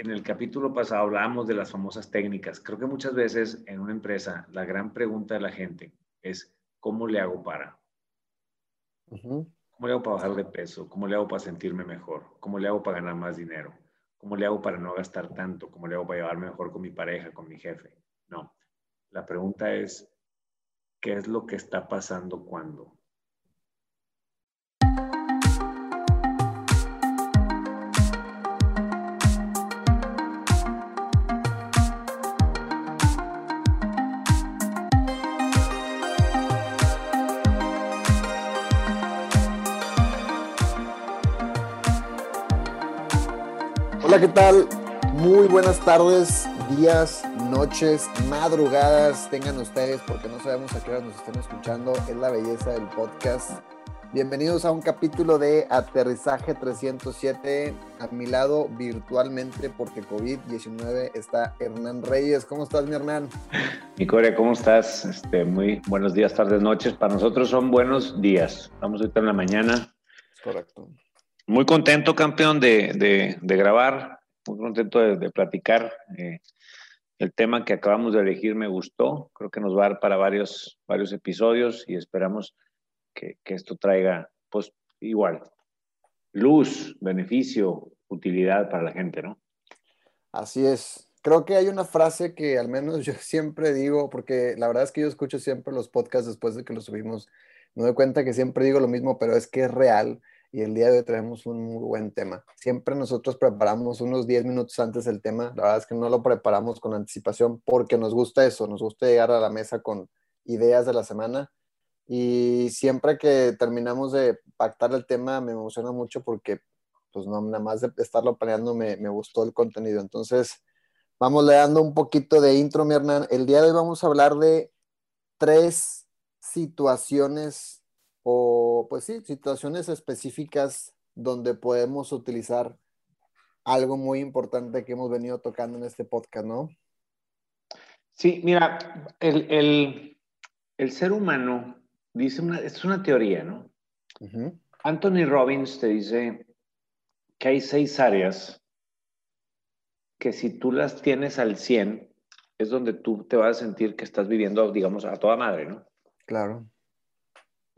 en el capítulo pasado hablábamos de las famosas técnicas. Creo que muchas veces en una empresa la gran pregunta de la gente es, ¿cómo le hago para? ¿Cómo le hago para bajar de peso? ¿Cómo le hago para sentirme mejor? ¿Cómo le hago para ganar más dinero? ¿Cómo le hago para no gastar tanto? ¿Cómo le hago para llevarme mejor con mi pareja, con mi jefe? No. La pregunta es, ¿qué es lo que está pasando cuando? Hola, ¿qué tal? Muy buenas tardes, días, noches, madrugadas tengan ustedes porque no sabemos a qué hora nos estén escuchando. Es la belleza del podcast. Bienvenidos a un capítulo de Aterrizaje 307. A mi lado virtualmente porque COVID-19 está Hernán Reyes. ¿Cómo estás, mi Hernán? Mi Corea, ¿cómo estás? Este, muy buenos días, tardes, noches. Para nosotros son buenos días. Vamos ahorita en la mañana. Correcto. Muy contento, campeón, de, grabar, muy contento de, platicar. Eh, el tema que acabamos de elegir me gustó, creo que nos va a dar para varios, varios episodios y esperamos que, esto traiga, pues igual, luz, beneficio, utilidad para la gente, ¿no? Así es. Creo que hay una frase que al menos yo siempre digo, porque la verdad es que yo escucho siempre los podcasts después de que los subimos, me doy cuenta que siempre digo lo mismo, pero es que es real y el día de hoy traemos un muy buen tema. Siempre nosotros preparamos unos 10 minutos antes del tema, la verdad es que no lo preparamos con anticipación porque nos gusta eso, nos gusta llegar a la mesa con ideas de la semana y siempre que terminamos de pactar el tema me emociona mucho porque pues no, nada más de estarlo planeando me, me gustó el contenido. Entonces, vamos le dando un poquito de intro, mi Hernán. El día de hoy vamos a hablar de tres situaciones o pues sí, situaciones específicas donde podemos utilizar algo muy importante que hemos venido tocando en este podcast, ¿no? Sí, mira, el, ser humano dice una, es una teoría, ¿no? Anthony Robbins te dice que hay seis áreas que si tú las tienes al 100, es donde tú te vas a sentir que estás viviendo, digamos, a toda madre, ¿no? Claro.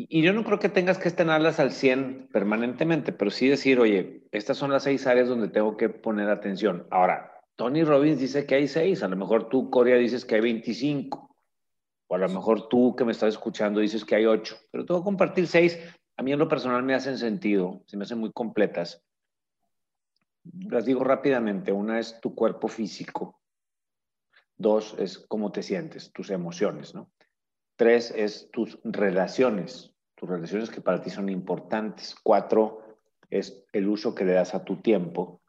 Y yo no creo que tengas que tenerlas al 100 permanentemente, pero sí decir, oye, estas son las seis áreas donde tengo que poner atención. Ahora, Tony Robbins dice que hay seis, a lo mejor tú, Corea, dices que hay 25, o a lo mejor tú que me estás escuchando dices que hay ocho, pero tengo que compartir seis. A mí en lo personal me hacen sentido, se me hacen muy completas. Las digo rápidamente. Una es tu cuerpo físico. Dos es cómo te sientes, tus emociones, ¿no? Tres es tus relaciones tus relaciones que para ti son importantes. Cuatro es el uso que le das a tu tiempo.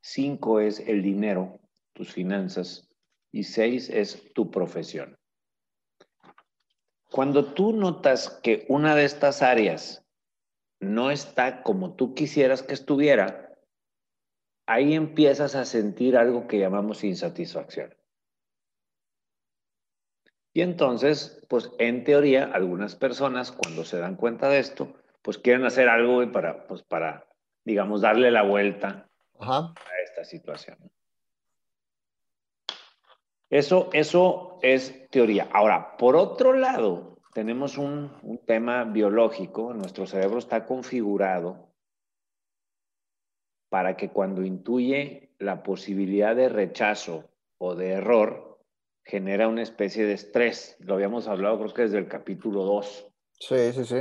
Cinco es el dinero, tus finanzas. Y seis es tu profesión. Cuando tú notas que una de estas áreas no está como tú quisieras que estuviera, ahí empiezas a sentir algo que llamamos insatisfacción. Y entonces, pues en teoría, algunas personas cuando se dan cuenta de esto, pues quieren hacer algo para, pues para, digamos, darle la vuelta a esta situación. Eso, eso es teoría. Ahora, por otro lado, tenemos un, un tema biológico. Nuestro cerebro está configurado para que cuando intuye la posibilidad de rechazo o de error, genera una especie de estrés. Lo habíamos hablado creo que desde el capítulo 2. Sí, sí, sí.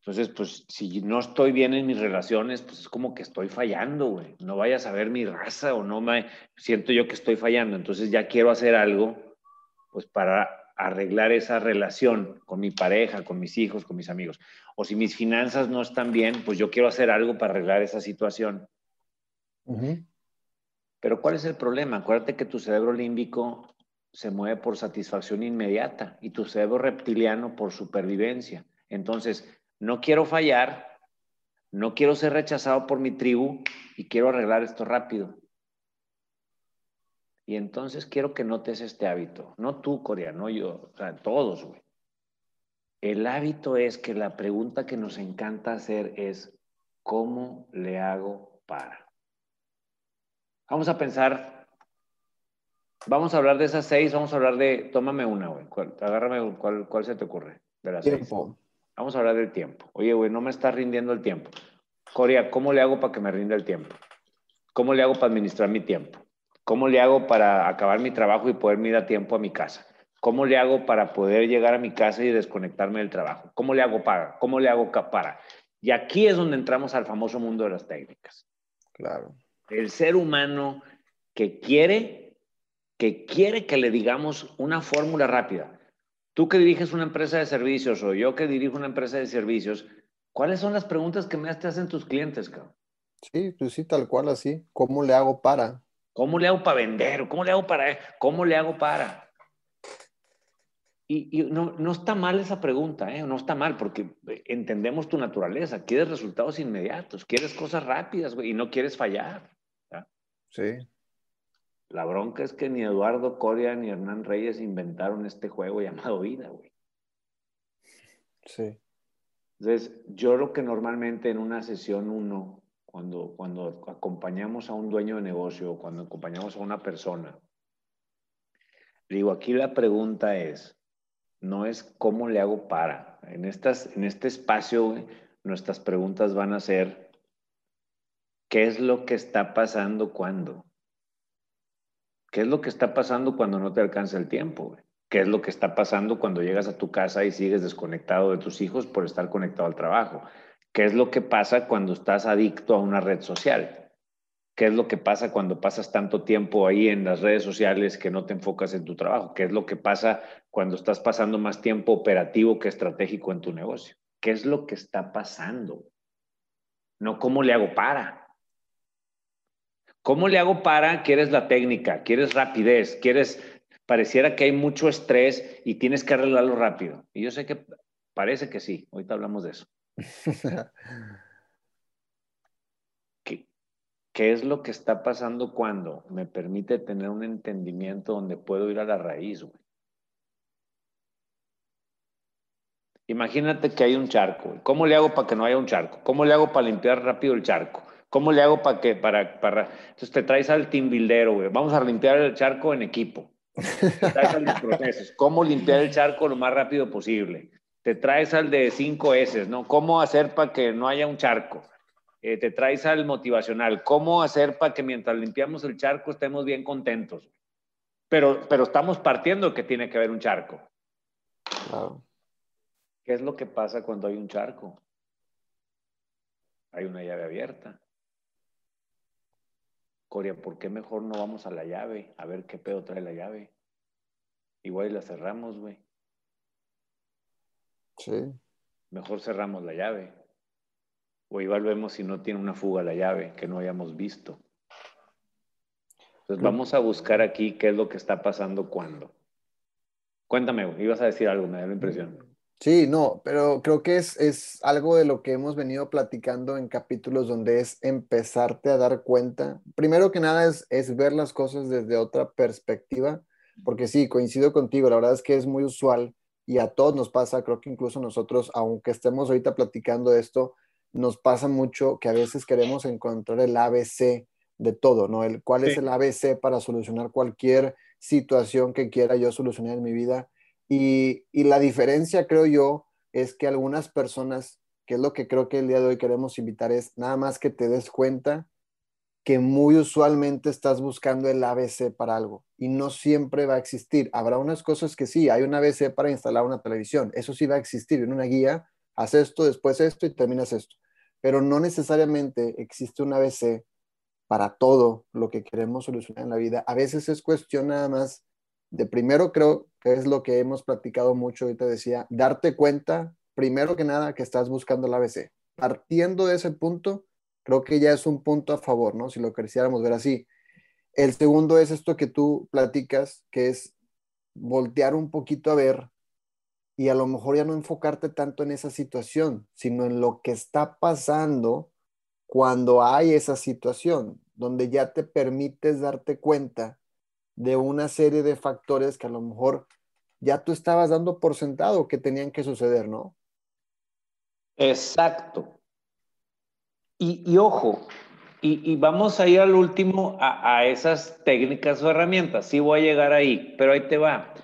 Entonces, pues si no estoy bien en mis relaciones, pues es como que estoy fallando, güey. No vayas a ver mi raza o no me siento yo que estoy fallando. Entonces ya quiero hacer algo, pues para arreglar esa relación con mi pareja, con mis hijos, con mis amigos. O si mis finanzas no están bien, pues yo quiero hacer algo para arreglar esa situación. Pero ¿cuál es el problema? Acuérdate que tu cerebro límbico se mueve por satisfacción inmediata y tu cerebro reptiliano por supervivencia. Entonces, no quiero fallar, no quiero ser rechazado por mi tribu y quiero arreglar esto rápido. Y entonces quiero que notes este hábito, no tú, coreano, yo, o sea, todos, güey. El hábito es que la pregunta que nos encanta hacer es, ¿cómo le hago para? Vamos a pensar, vamos a hablar de esas seis, vamos a hablar de, tómame una, güey, agárrame cuál, cuál se te ocurre de las tiempo. Vamos a hablar del tiempo. Oye, güey, no me está rindiendo el tiempo. Coria, ¿cómo le hago para que me rinda el tiempo? ¿Cómo le hago para administrar mi tiempo? ¿Cómo le hago para acabar mi trabajo y poder ir a tiempo a mi casa? ¿Cómo le hago para poder llegar a mi casa y desconectarme del trabajo? ¿Cómo le hago para? ¿Cómo le hago para? Y aquí es donde entramos al famoso mundo de las técnicas. Claro. El ser humano que quiere, que quiere que le digamos una fórmula rápida. Tú que diriges una empresa de servicios o yo que dirijo una empresa de servicios, ¿cuáles son las preguntas que más te hacen tus clientes, cabrón? Sí, pues sí, tal cual así. ¿Cómo le hago para? ¿Cómo le hago para vender? ¿Cómo le hago para? ¿Cómo le hago para? Y, no, no, está mal esa pregunta, ¿eh? no está mal, porque entendemos tu naturaleza. Quieres resultados inmediatos, quieres cosas rápidas, güey, y no quieres fallar. Sí. La bronca es que ni Eduardo Coria ni Hernán Reyes inventaron este juego llamado vida, güey. Sí. Entonces, yo lo que normalmente en una sesión uno, cuando, cuando acompañamos a un dueño de negocio, cuando acompañamos a una persona, digo, aquí la pregunta es, no es cómo le hago para. En, estas, en este espacio, nuestras preguntas van a ser, ¿qué es lo que está pasando cuando? ¿Qué es lo que está pasando cuando no te alcanza el tiempo? ¿Qué es lo que está pasando cuando llegas a tu casa y sigues desconectado de tus hijos por estar conectado al trabajo? ¿Qué es lo que pasa cuando estás adicto a una red social? ¿Qué es lo que pasa cuando pasas tanto tiempo ahí en las redes sociales que no te enfocas en tu trabajo? ¿Qué es lo que pasa cuando estás pasando más tiempo operativo que estratégico en tu negocio? ¿Qué es lo que está pasando? No cómo le hago para. ¿Cómo le hago para? Quieres la técnica, quieres rapidez, quieres, pareciera que hay mucho estrés y tienes que arreglarlo rápido. Y yo sé que parece que sí, ahorita hablamos de eso. ¿Qué es lo que está pasando cuando me permite tener un entendimiento donde puedo ir a la raíz, güey? Imagínate que hay un charco. ¿Cómo le hago para que no haya un charco? ¿Cómo le hago para limpiar rápido el charco? ¿Cómo le hago para que, para, para... Entonces te traes al team buildero, güey. Vamos a limpiar el charco en equipo. Te traes al los procesos. ¿Cómo limpiar el charco lo más rápido posible? Te traes al de 5 S, ¿no? ¿Cómo hacer para que no haya un charco? Eh, te traes al motivacional. ¿Cómo hacer para que mientras limpiamos el charco estemos bien contentos? Pero, pero estamos partiendo que tiene que haber un charco. ¿Qué es lo que pasa cuando hay un charco? Hay una llave abierta. Coria, ¿por qué mejor no vamos a la llave? A ver qué pedo trae la llave. Igual la cerramos, güey. Sí. Mejor cerramos la llave. O igual vemos si no tiene una fuga la llave que no hayamos visto. Entonces vamos a buscar aquí qué es lo que está pasando cuando. Cuéntame, ibas a decir algo, me da la impresión. Sí, no, pero creo que es, es algo de lo que hemos venido platicando en capítulos donde es empezarte a dar cuenta. Primero que nada es, es ver las cosas desde otra perspectiva, porque sí, coincido contigo, la verdad es que es muy usual y a todos nos pasa, creo que incluso nosotros, aunque estemos ahorita platicando esto, nos pasa mucho que a veces queremos encontrar el ABC de todo, ¿no? El, ¿Cuál es el ABC para solucionar cualquier situación que quiera yo solucionar en mi vida? Y, la diferencia, creo yo, es que algunas personas, que es lo que creo que el día de hoy queremos invitar, es nada más que te des cuenta que muy usualmente estás buscando el ABC para algo y no siempre va a existir. Habrá unas cosas que sí, hay un ABC para instalar una televisión, eso sí va a existir en una guía haz esto, después esto y terminas esto. Pero no necesariamente existe un ABC para todo lo que queremos solucionar en la vida. A veces es cuestión nada más de primero creo que es lo que hemos platicado mucho, ahorita decía, darte cuenta, primero que nada, que estás buscando el ABC. Partiendo de ese punto, creo que ya es un punto a favor, ¿no? Si lo quisiéramos ver así. El segundo es esto que tú platicas, que es voltear un poquito a ver y a lo mejor ya no enfocarte tanto en esa situación, sino en lo que está pasando cuando hay esa situación, donde ya te permites darte cuenta de una serie de factores que a lo mejor ya tú estabas dando por sentado que tenían que suceder, ¿no? Exacto. Y, y ojo, Y, vamos a ir al último a, esas técnicas o herramientas. Sí voy a llegar ahí, pero ahí te va.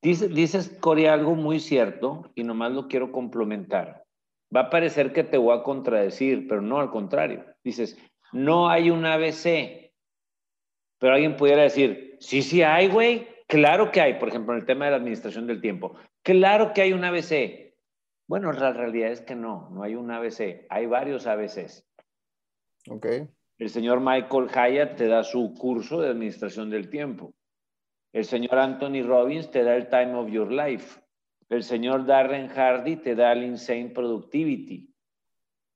Dices, dices, Cory, algo muy cierto y nomás lo quiero complementar. Va a parecer que te voy a contradecir, pero no al contrario. Dices, no hay un ABC. Pero alguien pudiera decir, sí, sí hay, güey. Claro que hay, por ejemplo, en el tema de la administración del tiempo. Claro que hay un ABC. Bueno, la realidad es que no, no hay un ABC. Hay varios ABCs. Ok. El señor Michael Hyatt te da su curso de administración del tiempo. El señor Anthony Robbins te da el Time of Your Life. El señor Darren Hardy te da el Insane Productivity.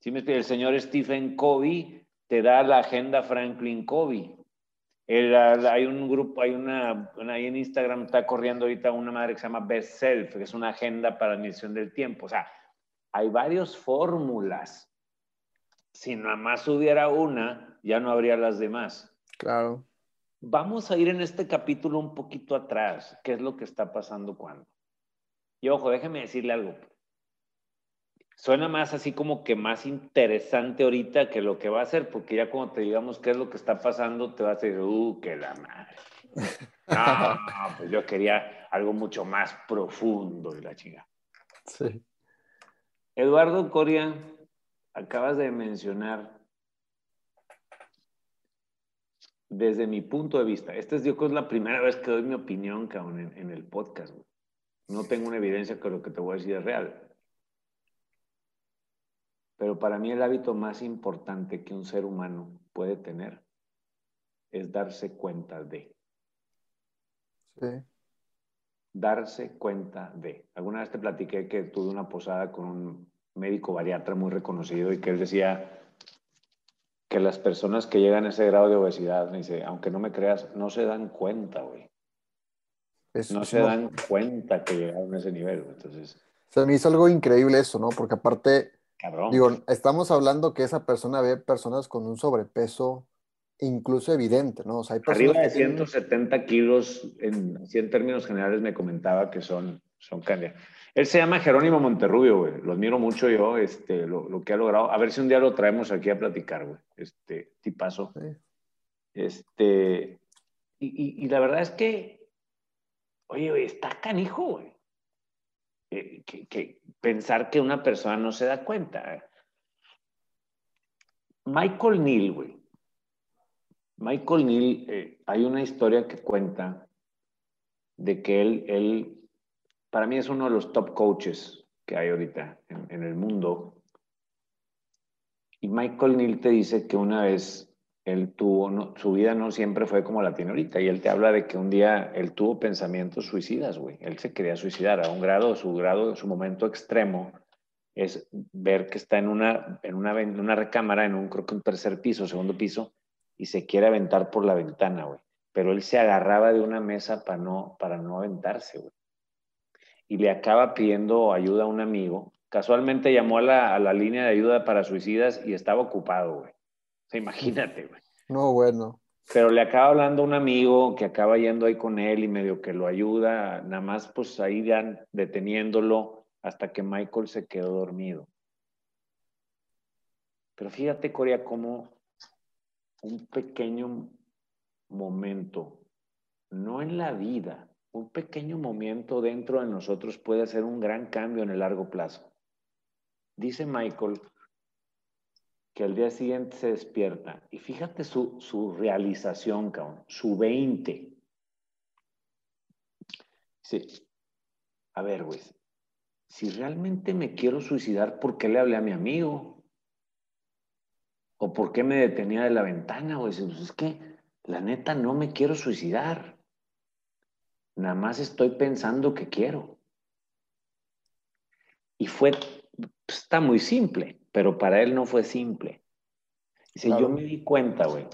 ¿Sí me el señor Stephen Covey te da la agenda Franklin Covey. Hay un grupo, hay una, ahí en Instagram está corriendo ahorita una madre que se llama Best Self, que es una agenda para la administración del tiempo. O sea, hay varias fórmulas si nada más hubiera una, ya no habría las demás. Claro. Vamos a ir en este capítulo un poquito atrás. ¿Qué es lo que está pasando cuando? Y ojo, déjeme decirle algo. Suena más así como que más interesante ahorita que lo que va a ser, porque ya cuando te digamos qué es lo que está pasando, te vas a decir, uh, que la madre. No, pues yo quería algo mucho más profundo de la chinga. Sí. Eduardo Coria, acabas de mencionar, desde mi punto de vista, esta es yo creo es la primera vez que doy mi opinión, cabrón, en, el podcast. No tengo una evidencia que lo que te voy a decir es real. Pero para mí el hábito más importante que un ser humano puede tener es darse cuenta de. Sí. Darse cuenta de. Alguna vez te platiqué que tuve una posada con un médico bariatra muy reconocido y que él decía que las personas que llegan a ese grado de obesidad, dice, aunque no me creas, no se dan cuenta, güey. no se dan cuenta que llegaron a ese nivel, entonces... Se me hizo algo increíble eso, ¿no? Porque aparte, digo, estamos hablando que esa persona ve personas con un sobrepeso incluso evidente, ¿no? O sea, hay Arriba de 170 kilos, en, en términos generales me comentaba que son, son él se llama Jerónimo Monterrubio, güey. Lo admiro mucho yo, este, lo, que ha logrado. A ver si un día lo traemos aquí a platicar, güey. Este, tipazo. Este, y, la verdad es que, oye, está canijo, güey. Eh, que, pensar que una persona no se da cuenta. Michael Neal. Michael Neal, eh, hay una historia que cuenta de que él, él para mí es uno de los top coaches que hay ahorita en, el mundo. Y Michael Neal te dice que una vez él tuvo, su vida no siempre fue como la tiene ahorita. Y él te habla de que un día él tuvo pensamientos suicidas, güey. Él se quería suicidar a un grado, su grado, su momento extremo es ver que está en una, en una, en una recámara, en un, creo que un tercer piso, segundo piso, y se quiere aventar por la ventana, güey. Pero él se agarraba de una mesa para no, para no aventarse, güey y le acaba pidiendo ayuda a un amigo. Casualmente llamó a la, a la línea de ayuda para suicidas y estaba ocupado, güey. O sea, imagínate, güey. No, bueno. Pero le acaba hablando a un amigo que acaba yendo ahí con él y medio que lo ayuda, nada más pues ahí ya deteniéndolo hasta que Michael se quedó dormido. Pero fíjate, Corea, cómo un pequeño momento, no en la vida, un pequeño momento dentro de nosotros puede hacer un gran cambio en el largo plazo. Dice Michael que al día siguiente se despierta y fíjate su, realización, cabrón, su 20. Sí. A ver, güey, si realmente me quiero suicidar, ¿por qué le hablé a mi amigo? ¿O por qué me detenía de la ventana? Güey, pues es que la neta no me quiero suicidar. Nada más estoy pensando que quiero. Y fue, está muy simple, pero para él no fue simple. Dice, yo me di cuenta, güey,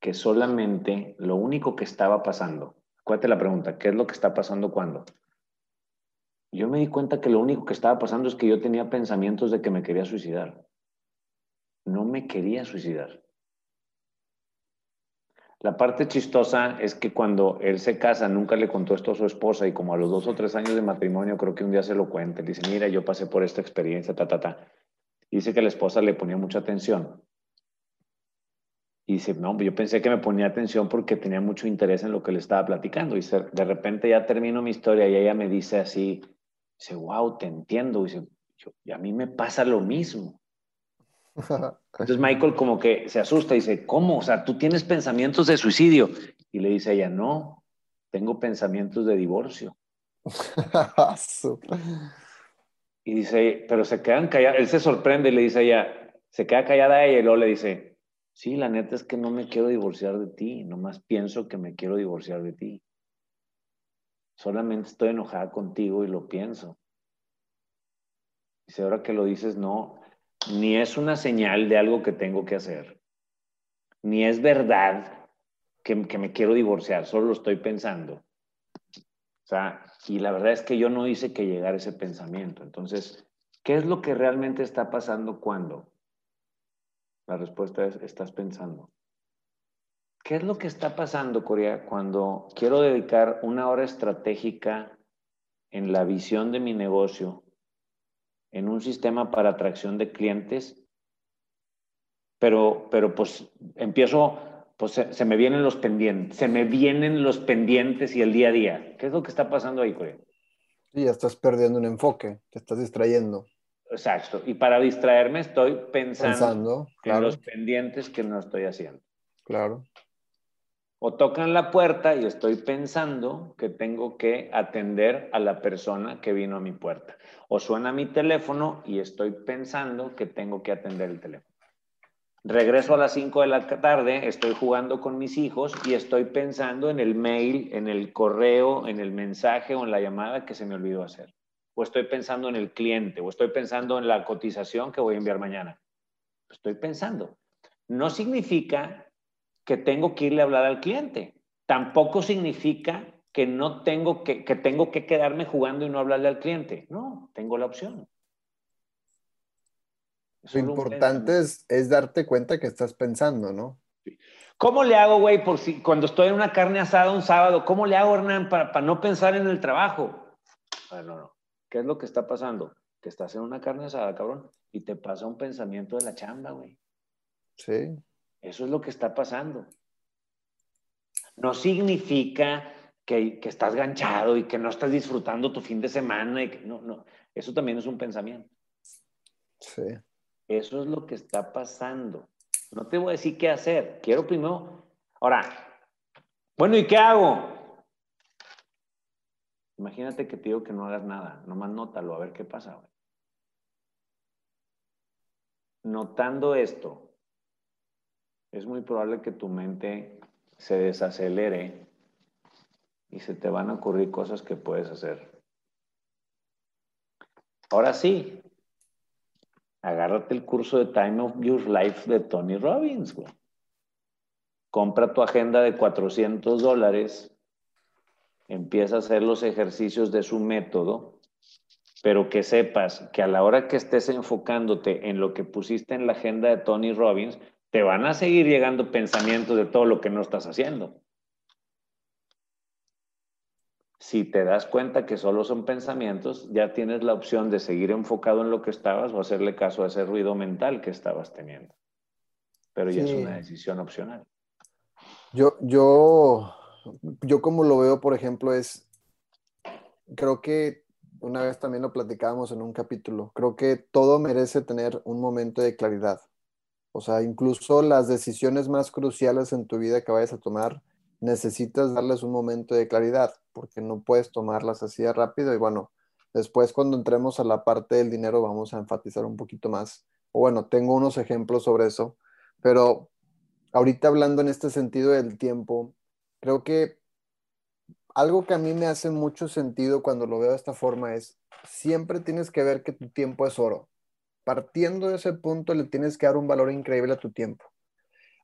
que solamente lo único que estaba pasando, acuérdate la pregunta, ¿qué es lo que está pasando cuando? Yo me di cuenta que lo único que estaba pasando es que yo tenía pensamientos de que me quería suicidar. No me quería suicidar. La parte chistosa es que cuando él se casa, nunca le contó esto a su esposa y como a los dos o tres años de matrimonio, creo que un día se lo cuenta. Dice, mira, yo pasé por esta experiencia, ta, ta, ta. Dice que la esposa le ponía mucha atención. Y dice, no, yo pensé que me ponía atención porque tenía mucho interés en lo que le estaba platicando. Y de repente ya termino mi historia y ella me dice así, dice, wow, te entiendo. Y, dice, y a mí me pasa lo mismo. Entonces Michael como que se asusta y dice, ¿cómo? O sea, tú tienes pensamientos de suicidio. Y le dice ella, no, tengo pensamientos de divorcio. y dice, pero se quedan callados. Él se sorprende y le dice a ella, se queda callada ella y luego le dice, sí, la neta es que no me quiero divorciar de ti, nomás pienso que me quiero divorciar de ti. Solamente estoy enojada contigo y lo pienso. Dice, ahora que lo dices, no, ni es una señal de algo que tengo que hacer, ni es verdad que, que me quiero divorciar, solo lo estoy pensando. O sea, y la verdad es que yo no hice que llegara ese pensamiento. Entonces, ¿qué es lo que realmente está pasando cuando? La respuesta es, estás pensando. ¿Qué es lo que está pasando, Corea, cuando quiero dedicar una hora estratégica en la visión de mi negocio en un sistema para atracción de clientes, pero, pero pues empiezo, pues se, me vienen los pendientes, se me vienen los pendientes y el día a día. ¿Qué es lo que está pasando ahí, Corea? Sí, ya estás perdiendo un enfoque, te estás distrayendo. Exacto. Y para distraerme estoy pensando, en los pendientes que no estoy haciendo. Claro. O tocan la puerta y estoy pensando que tengo que atender a la persona que vino a mi puerta. O suena mi teléfono y estoy pensando que tengo que atender el teléfono. Regreso a las 5 de la tarde, estoy jugando con mis hijos y estoy pensando en el mail, en el correo, en el mensaje o en la llamada que se me olvidó hacer. O estoy pensando en el cliente, o estoy pensando en la cotización que voy a enviar mañana. Estoy pensando. No significa que tengo que irle a hablar al cliente. Tampoco significa que no tengo que, que tengo que quedarme jugando y no hablarle al cliente. No, tengo la opción. Lo importante es, es, darte cuenta que estás pensando, ¿no? ¿Cómo le hago, güey, por si cuando estoy en una carne asada un sábado, cómo le hago, Hernán, para, para no pensar en el trabajo? Bueno, no. ¿Qué es lo que está pasando? Que estás en una carne asada, cabrón, y te pasa un pensamiento de la chamba, güey. Sí. Eso es lo que está pasando. No significa que, estás ganchado y que no estás disfrutando tu fin de semana. Y que, no, no. Eso también es un pensamiento. Sí. Eso es lo que está pasando. No te voy a decir qué hacer. Quiero primero. Ahora, bueno, ¿y qué hago? Imagínate que te digo que no hagas nada. Nomás nótalo, a ver qué pasa. Notando esto, es muy probable que tu mente se desacelere y se te van a ocurrir cosas que puedes hacer. Ahora sí, agárrate el curso de Time of Your Life de Tony Robbins. Compra tu agenda de 400 dólares, empieza a hacer los ejercicios de su método, pero que sepas que a la hora que estés enfocándote en lo que pusiste en la agenda de Tony Robbins, te van a seguir llegando pensamientos de todo lo que no estás haciendo. Si te das cuenta que solo son pensamientos, ya tienes la opción de seguir enfocado en lo que estabas o hacerle caso a ese ruido mental que estabas teniendo. Pero ya es una decisión opcional. Yo, yo, yo como lo veo, por ejemplo, es, creo que una vez también lo platicábamos en un capítulo, creo que todo merece tener un momento de claridad. O sea, incluso las decisiones más cruciales en tu vida que vayas a tomar, necesitas darles un momento de claridad, porque no puedes tomarlas así de rápido. Y bueno, después cuando entremos a la parte del dinero vamos a enfatizar un poquito más. O bueno, tengo unos ejemplos sobre eso, pero ahorita hablando en este sentido del tiempo, creo que algo que a mí me hace mucho sentido cuando lo veo de esta forma es, siempre tienes que ver que tu tiempo es oro partiendo de ese punto le tienes que dar un valor increíble a tu tiempo.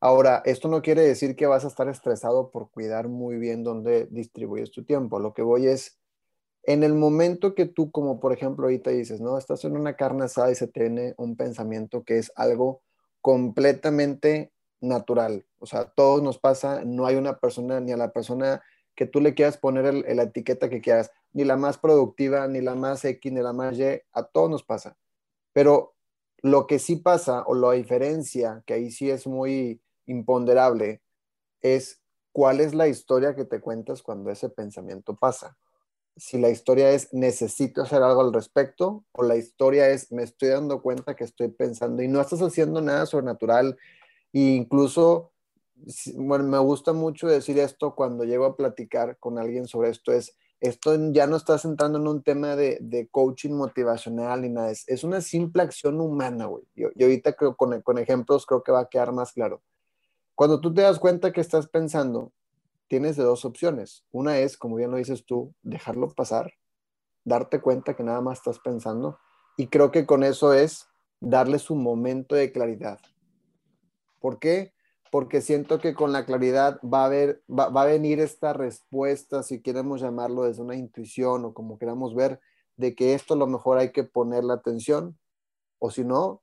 Ahora, esto no quiere decir que vas a estar estresado por cuidar muy bien dónde distribuyes tu tiempo. Lo que voy es, en el momento que tú, como por ejemplo ahorita dices, no, estás en una carne asada y se tiene un pensamiento que es algo completamente natural. O sea, todos nos pasa, no hay una persona ni a la persona que tú le quieras poner la etiqueta que quieras, ni la más productiva, ni la más X, ni la más Y, a todos nos pasa. Pero lo que sí pasa, o la diferencia, que ahí sí es muy imponderable es cuál es la historia que te cuentas cuando ese pensamiento pasa. Si la historia es necesito hacer algo al respecto o la historia es me estoy dando cuenta que estoy pensando y no estás haciendo nada sobrenatural e incluso bueno, me gusta mucho decir esto cuando llego a platicar con alguien sobre esto es esto ya no estás entrando en un tema de, coaching motivacional ni nada, es, una simple acción humana, güey. Y, ahorita creo con, con ejemplos creo que va a quedar más claro. Cuando tú te das cuenta que estás pensando, tienes de dos opciones. Una es, como bien lo dices tú, dejarlo pasar, darte cuenta que nada más estás pensando. Y creo que con eso es darle su momento de claridad. ¿Por qué? porque siento que con la claridad va a, haber, va, a venir esta respuesta, si queremos llamarlo desde una intuición o como queramos ver, de que esto a lo mejor hay que poner la atención, o si no,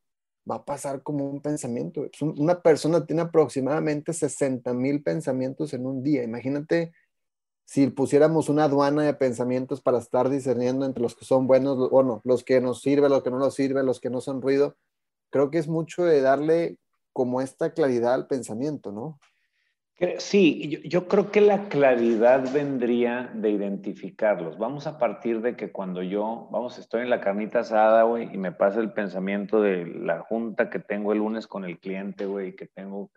va a pasar como un pensamiento. Una persona tiene aproximadamente 60 mil pensamientos en un día. Imagínate si pusiéramos una aduana de pensamientos para estar discerniendo entre los que son buenos, bueno, los que nos sirven, los que no nos sirven, los que no son ruido. Creo que es mucho de darle como esta claridad al pensamiento, ¿no? Sí, yo, creo que la claridad vendría de identificarlos. Vamos a partir de que cuando yo, vamos, estoy en la carnita asada, güey, y me pasa el pensamiento de la junta que tengo el lunes con el cliente, güey, que tengo,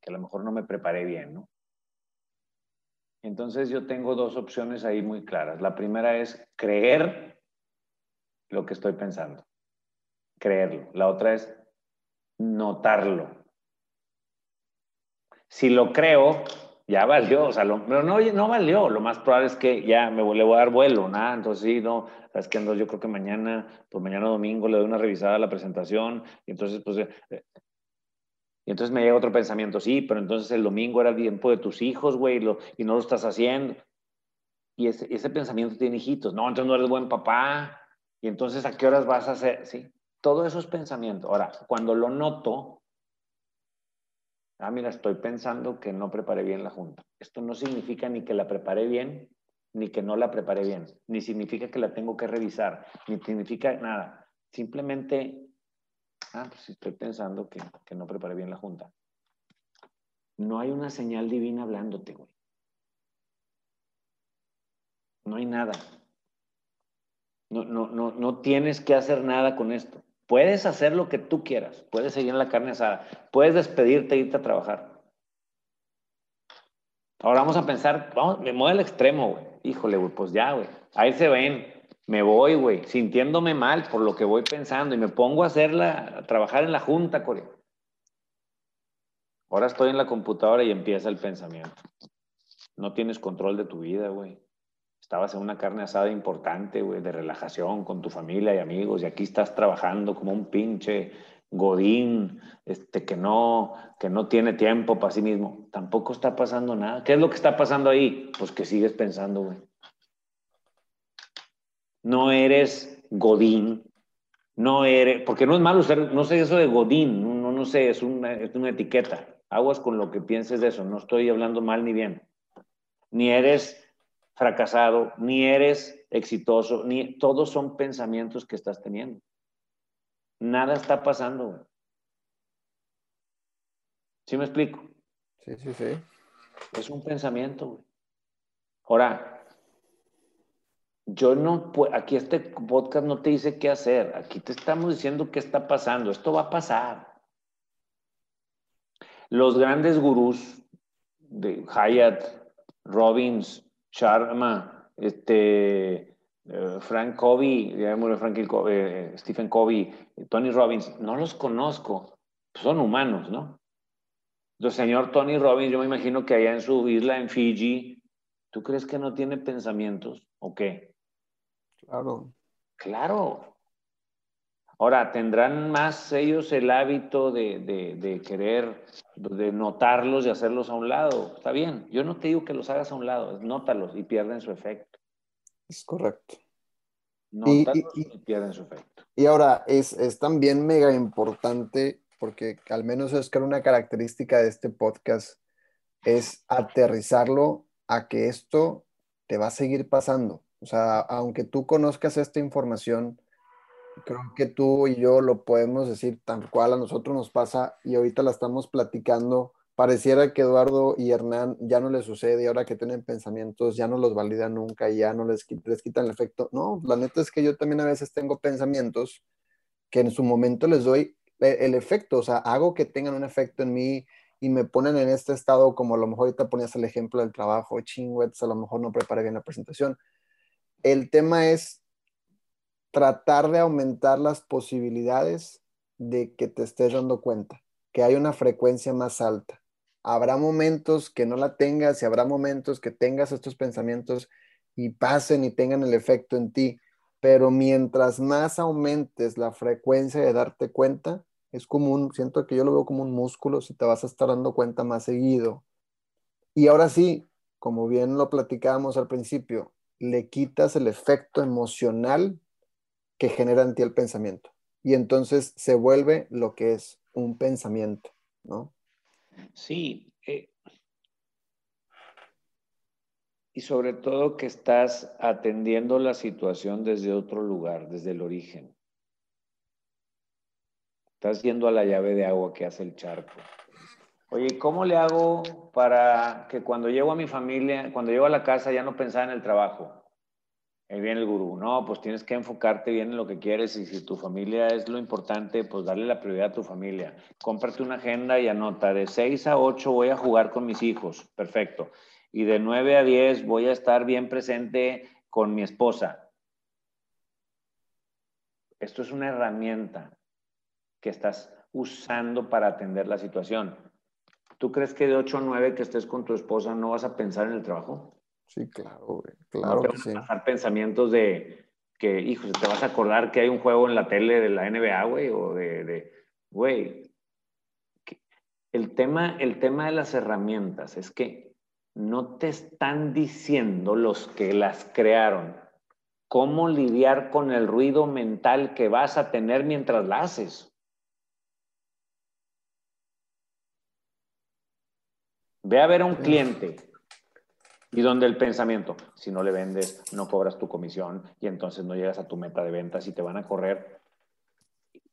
que a lo mejor no me preparé bien, ¿no? Entonces yo tengo dos opciones ahí muy claras. La primera es creer lo que estoy pensando, creerlo. La otra es notarlo. Si lo creo, ya valió, o sea, pero no, no valió, lo más probable es que ya me le voy a dar vuelo, nada, entonces sí, no, sabes que yo creo que mañana, pues mañana domingo le doy una revisada a la presentación, y entonces, pues, eh, y entonces me llega otro pensamiento, sí, pero entonces el domingo era el tiempo de tus hijos, güey, y no lo estás haciendo. Y ese, ese pensamiento tiene hijitos, no, entonces no eres buen papá, y entonces a qué horas vas a hacer, sí, todo eso es pensamiento. Ahora, cuando lo noto, ah, mira, estoy pensando que no preparé bien la junta. Esto no significa ni que la preparé bien, ni que no la preparé bien, ni significa que la tengo que revisar, ni significa nada. Simplemente, ah, pues estoy pensando que, no preparé bien la junta. No hay una señal divina hablándote, güey. No hay nada. No, no, no, no tienes que hacer nada con esto. Puedes hacer lo que tú quieras, puedes seguir en la carne asada, puedes despedirte e irte a trabajar. Ahora vamos a pensar, vamos, me mueve al extremo, güey. Híjole, güey, pues ya, güey. Ahí se ven. Me voy, güey, sintiéndome mal por lo que voy pensando y me pongo a hacerla, a trabajar en la junta, Corea. Ahora estoy en la computadora y empieza el pensamiento. No tienes control de tu vida, güey estabas en una carne asada importante, güey, de relajación con tu familia y amigos, y aquí estás trabajando como un pinche godín, este, que no, que no tiene tiempo para sí mismo. Tampoco está pasando nada. ¿Qué es lo que está pasando ahí? Pues que sigues pensando, güey. No eres godín, no eres, porque no es malo ser, no sé eso de godín, no, no, sé, es una, es una etiqueta. Aguas con lo que pienses de eso, no estoy hablando mal ni bien. Ni eres fracasado, ni eres exitoso, ni todos son pensamientos que estás teniendo. Nada está pasando. ¿Sí me explico? Sí, sí, sí. Es un pensamiento. Güey. Ahora, yo no puedo, aquí este podcast no te dice qué hacer, aquí te estamos diciendo qué está pasando, esto va a pasar. Los grandes gurús de Hyatt, Robbins, Sharma, este, eh, Frank Covey, Frank eh, Stephen Covey, Tony Robbins, no los conozco, son humanos, ¿no? El señor Tony Robbins, yo me imagino que allá en su isla en Fiji, ¿tú crees que no tiene pensamientos o qué? Claro. Claro, Ahora, ¿tendrán más ellos el hábito de, querer, de notarlos y hacerlos a un lado? Está bien. Yo no te digo que los hagas a un lado, nótalos y pierden su efecto. Es correcto. Nótalos y, pierden su efecto. Y ahora, es, es, también mega importante, porque al menos es que una característica de este podcast, es aterrizarlo a que esto te va a seguir pasando. O sea, aunque tú conozcas esta información, creo que tú y yo lo podemos decir tal cual a nosotros nos pasa y ahorita la estamos platicando pareciera que Eduardo y Hernán ya no les sucede y ahora que tienen pensamientos ya no los validan nunca y ya no les, les quitan el efecto. No, la neta es que yo también a veces tengo pensamientos que en su momento les doy e, el efecto, o sea, hago que tengan un efecto en mí y me ponen en este estado como a lo mejor ahorita ponías el ejemplo del trabajo, chingüetes, a lo mejor no preparé bien la presentación. El tema es tratar de aumentar las posibilidades de que te estés dando cuenta, que hay una frecuencia más alta habrá momentos que no la tengas y habrá momentos que tengas estos pensamientos y pasen y tengan el efecto en ti. Pero mientras más aumentes la frecuencia de darte cuenta, es como un, siento que yo lo veo como un músculo, si te vas a estar dando cuenta más seguido. Y ahora sí, como bien lo platicábamos al principio, le quitas el efecto emocional que genera en ti el pensamiento. Y entonces se vuelve lo que es un pensamiento, ¿no? Sí. Eh, y sobre todo que estás atendiendo la situación desde otro lugar, desde el origen. Estás yendo a la llave de agua que hace el charco. Oye, ¿cómo le hago para que cuando llego a mi familia, cuando llego a la casa ya no pensar en el trabajo? Ahí viene el gurú. No, pues tienes que enfocarte bien en lo que quieres y si tu familia es lo importante, pues darle la prioridad a tu familia. Cómprate una agenda y anota, de 6 a 8 voy a jugar con mis hijos. Perfecto. Y de 9 a 10 voy a estar bien presente con mi esposa. Esto es una herramienta que estás usando para atender la situación. ¿Tú crees que de 8 a 9 que estés con tu esposa no vas a pensar en el trabajo? Sí, claro, Claro que sí. pasar pensamientos de que, hijo, te vas a acordar que hay un juego en la tele de la NBA, güey, o de, güey. El tema, el tema de las herramientas es que no te están diciendo los que las crearon cómo lidiar con el ruido mental que vas a tener mientras la haces. Ve a ver a un cliente y donde el pensamiento, si no le vendes, no cobras tu comisión y entonces no llegas a tu meta de ventas y te van a correr.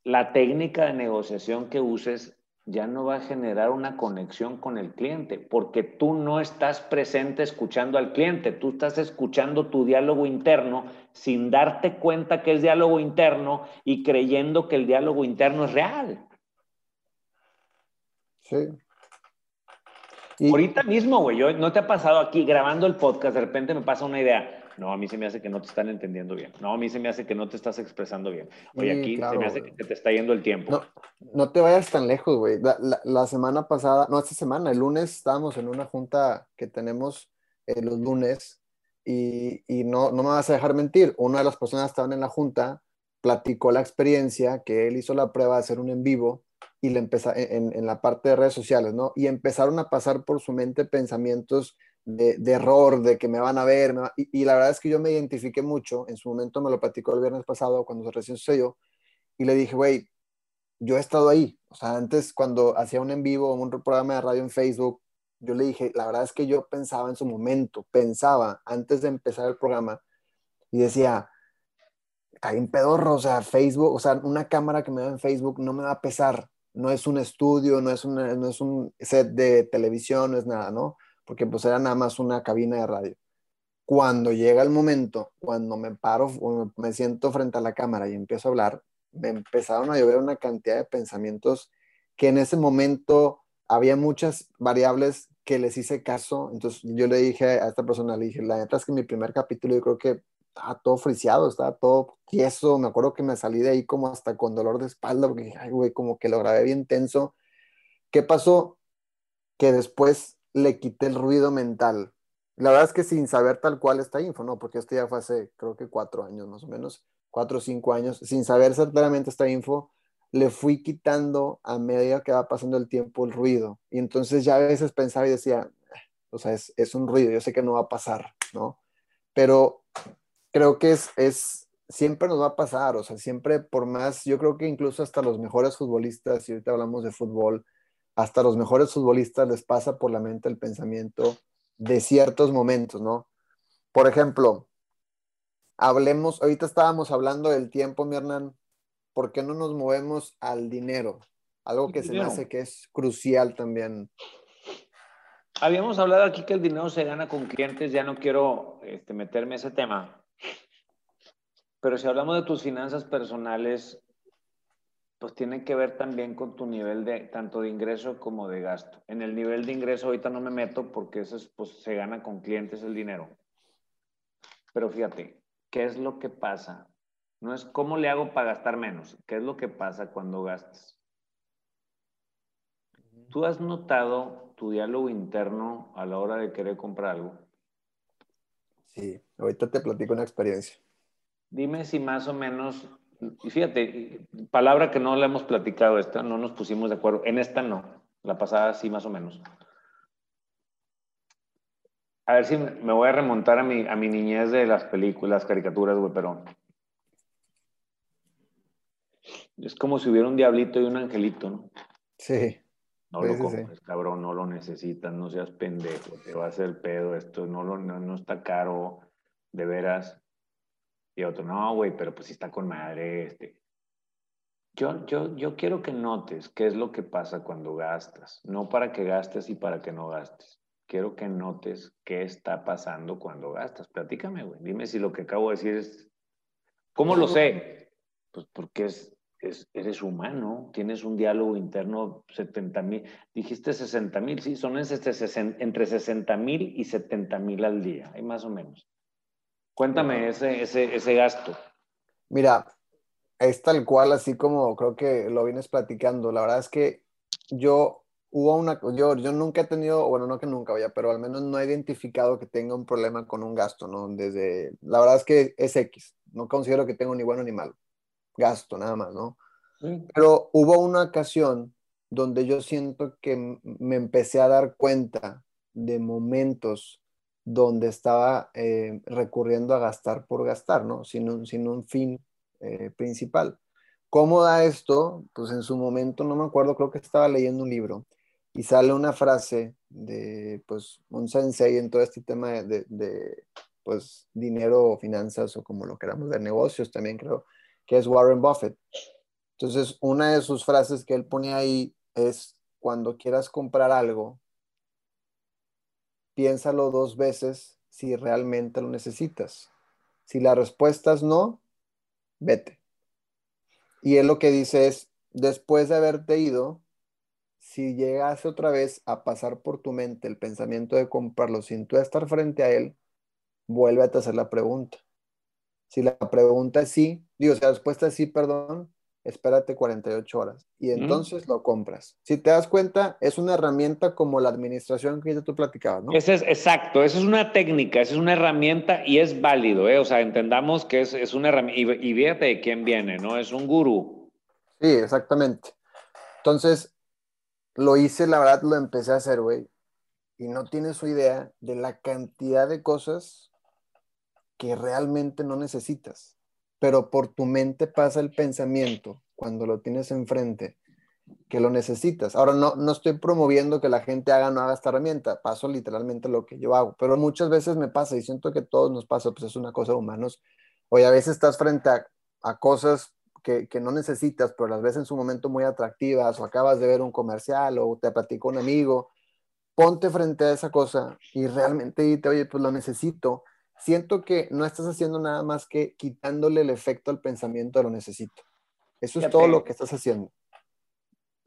La técnica de negociación que uses ya no va a generar una conexión con el cliente, porque tú no estás presente escuchando al cliente, tú estás escuchando tu diálogo interno sin darte cuenta que es diálogo interno y creyendo que el diálogo interno es real. Sí, Ahorita mismo, güey, yo, ¿no te ha pasado aquí grabando el podcast, de repente me pasa una idea? No, a mí se me hace que no te están entendiendo bien. No, a mí se me hace que no te estás expresando bien. Oye, aquí se me hace que te está yendo el tiempo. No, no te vayas tan lejos, güey. La, semana pasada, no, esta semana, el lunes estábamos en una junta que tenemos eh, los lunes y, y, no, no me vas a dejar mentir. Una de las personas que estaban en la junta platicó la experiencia que él hizo la prueba de hacer un en vivo y le en, en, la parte de redes sociales, ¿no? Y empezaron a pasar por su mente pensamientos de, de error, de que me van a ver, y, la verdad es que yo me identifiqué mucho, en su momento me lo platicó el viernes pasado cuando recién sucedió, y le dije, güey, yo he estado ahí, o sea, antes cuando hacía un en vivo, un programa de radio en Facebook, yo le dije, la verdad es que yo pensaba en su momento, pensaba antes de empezar el programa, y decía, está bien pedorro, o sea, Facebook, o sea, una cámara que me da en Facebook no me va a pesar, no es un estudio, no es, no es un set de televisión, no es nada, ¿no? Porque pues era nada más una cabina de radio. Cuando llega el momento, cuando me paro, me siento frente a la cámara y empiezo a hablar, me empezaron a llover una cantidad de pensamientos que en ese momento había muchas variables que les hice caso. Entonces yo le dije a esta persona, le dije, la neta es que mi primer capítulo yo creo que estaba todo friseado, estaba todo tieso. Me acuerdo que me salí de ahí como hasta con dolor de espalda, porque ay, güey, como que lo grabé bien tenso. ¿Qué pasó? Que después le quité el ruido mental. La verdad es que sin saber tal cual esta info, ¿no? Porque esto ya fue hace, creo que cuatro años más o menos, cuatro o cinco años, sin saber exactamente esta info, le fui quitando a medida que va pasando el tiempo el ruido. Y entonces ya a veces pensaba y decía, eh, o sea, es, es un ruido, yo sé que no va a pasar, ¿no? Pero creo que es, es, siempre nos va a pasar, o sea, siempre por más, yo creo que incluso hasta los mejores futbolistas, y ahorita hablamos de fútbol, hasta los mejores futbolistas les pasa por la mente el pensamiento de ciertos momentos, ¿no? Por ejemplo, hablemos, ahorita estábamos hablando del tiempo, mi Hernán, ¿por qué no nos movemos al dinero? Algo que se me hace que es crucial también habíamos hablado aquí que el dinero se gana con clientes, ya no quiero este, meterme ese tema. Pero si hablamos de tus finanzas personales, pues tiene que ver también con tu nivel de tanto de ingreso como de gasto. En el nivel de ingreso ahorita no me meto porque eso es, pues, se gana con clientes el dinero. Pero fíjate, ¿qué es lo que pasa? No es cómo le hago para gastar menos, ¿qué es lo que pasa cuando gastas? ¿Tú has notado tu diálogo interno a la hora de querer comprar algo? Sí, ahorita te platico una experiencia. Dime si más o menos y fíjate, palabra que no la hemos platicado esta, no nos pusimos de acuerdo. En esta no, la pasada sí más o menos. A ver si me voy a remontar a mi, a mi niñez de las películas, caricaturas, güey, pero es como si hubiera un diablito y un angelito, ¿no? Sí. No lo compres, cabrón, no lo necesitas, no seas pendejo, te va a hacer pedo esto, no, lo, no, no está caro, de veras. Y otro, no, güey, pero pues si está con madre. Este. Yo, yo, yo quiero que notes qué es lo que pasa cuando gastas. No para que gastes y para que no gastes. Quiero que notes qué está pasando cuando gastas. Platícame, güey. Dime si lo que acabo de decir es... ¿Cómo lo sé? Pues porque es, es, eres humano, tienes un diálogo interno 70 mil, dijiste 60 mil, sí, son entre 60 mil y 70 mil al día, hay más o menos. Cuéntame ese, ese, ese gasto. Mira, es tal cual, así como creo que lo vienes platicando. La verdad es que yo hubo una, yo, yo nunca he tenido, bueno, no que nunca vaya, pero al menos no he identificado que tenga un problema con un gasto, ¿no? Desde, la verdad es que es X, no considero que tengo ni bueno ni malo, gasto nada más, ¿no? Pero hubo una ocasión donde yo siento que me empecé a dar cuenta de momentos donde estaba eh, recurriendo a gastar por gastar, ¿no? Sin un, sin un fin eh, principal. ¿Cómo da esto? Pues en su momento, no me acuerdo, creo que estaba leyendo un libro y sale una frase de, pues, un sensei en todo este tema de, de pues, dinero o finanzas o como lo queramos, de negocios también creo, que es Warren Buffett. Entonces, una de sus frases que él pone ahí es, cuando quieras comprar algo, piénsalo dos veces si realmente lo necesitas. Si la respuesta es no, vete. Y él lo que dice es, después de haberte ido, si llegase otra vez a pasar por tu mente el pensamiento de comprarlo sin tú estar frente a él, vuelve a hacer la pregunta. Si la pregunta es sí, digo, si la respuesta es sí, perdón, espérate 48 horas y entonces lo compras. Si te das cuenta, es una herramienta como la administración que ya tú platicabas, ¿no? Ese es exacto, esa es una técnica, esa es una herramienta y es válido, ¿eh? O sea, entendamos que es, una herramienta y, y fíjate de quién viene, ¿no? Es un gurú. Sí, exactamente. Entonces, lo hice, la verdad, lo empecé a hacer, güey. Y no tienes su idea de la cantidad de cosas que realmente no necesitas pero por tu mente pasa el pensamiento cuando lo tienes enfrente que lo necesitas. Ahora, no, no estoy promoviendo que la gente haga no haga esta herramienta, paso literalmente lo que yo hago, pero muchas veces me pasa y siento que todos nos pasa, pues es una cosa de humanos. Oye, a veces estás frente a, cosas que, que, no necesitas, pero las ves en su momento muy atractivas, o acabas de ver un comercial, o te platicó un amigo, ponte frente a esa cosa y realmente te, oye, pues lo necesito siento que no estás haciendo nada más que quitándole el efecto al pensamiento de lo necesito. Eso es todo lo que estás haciendo.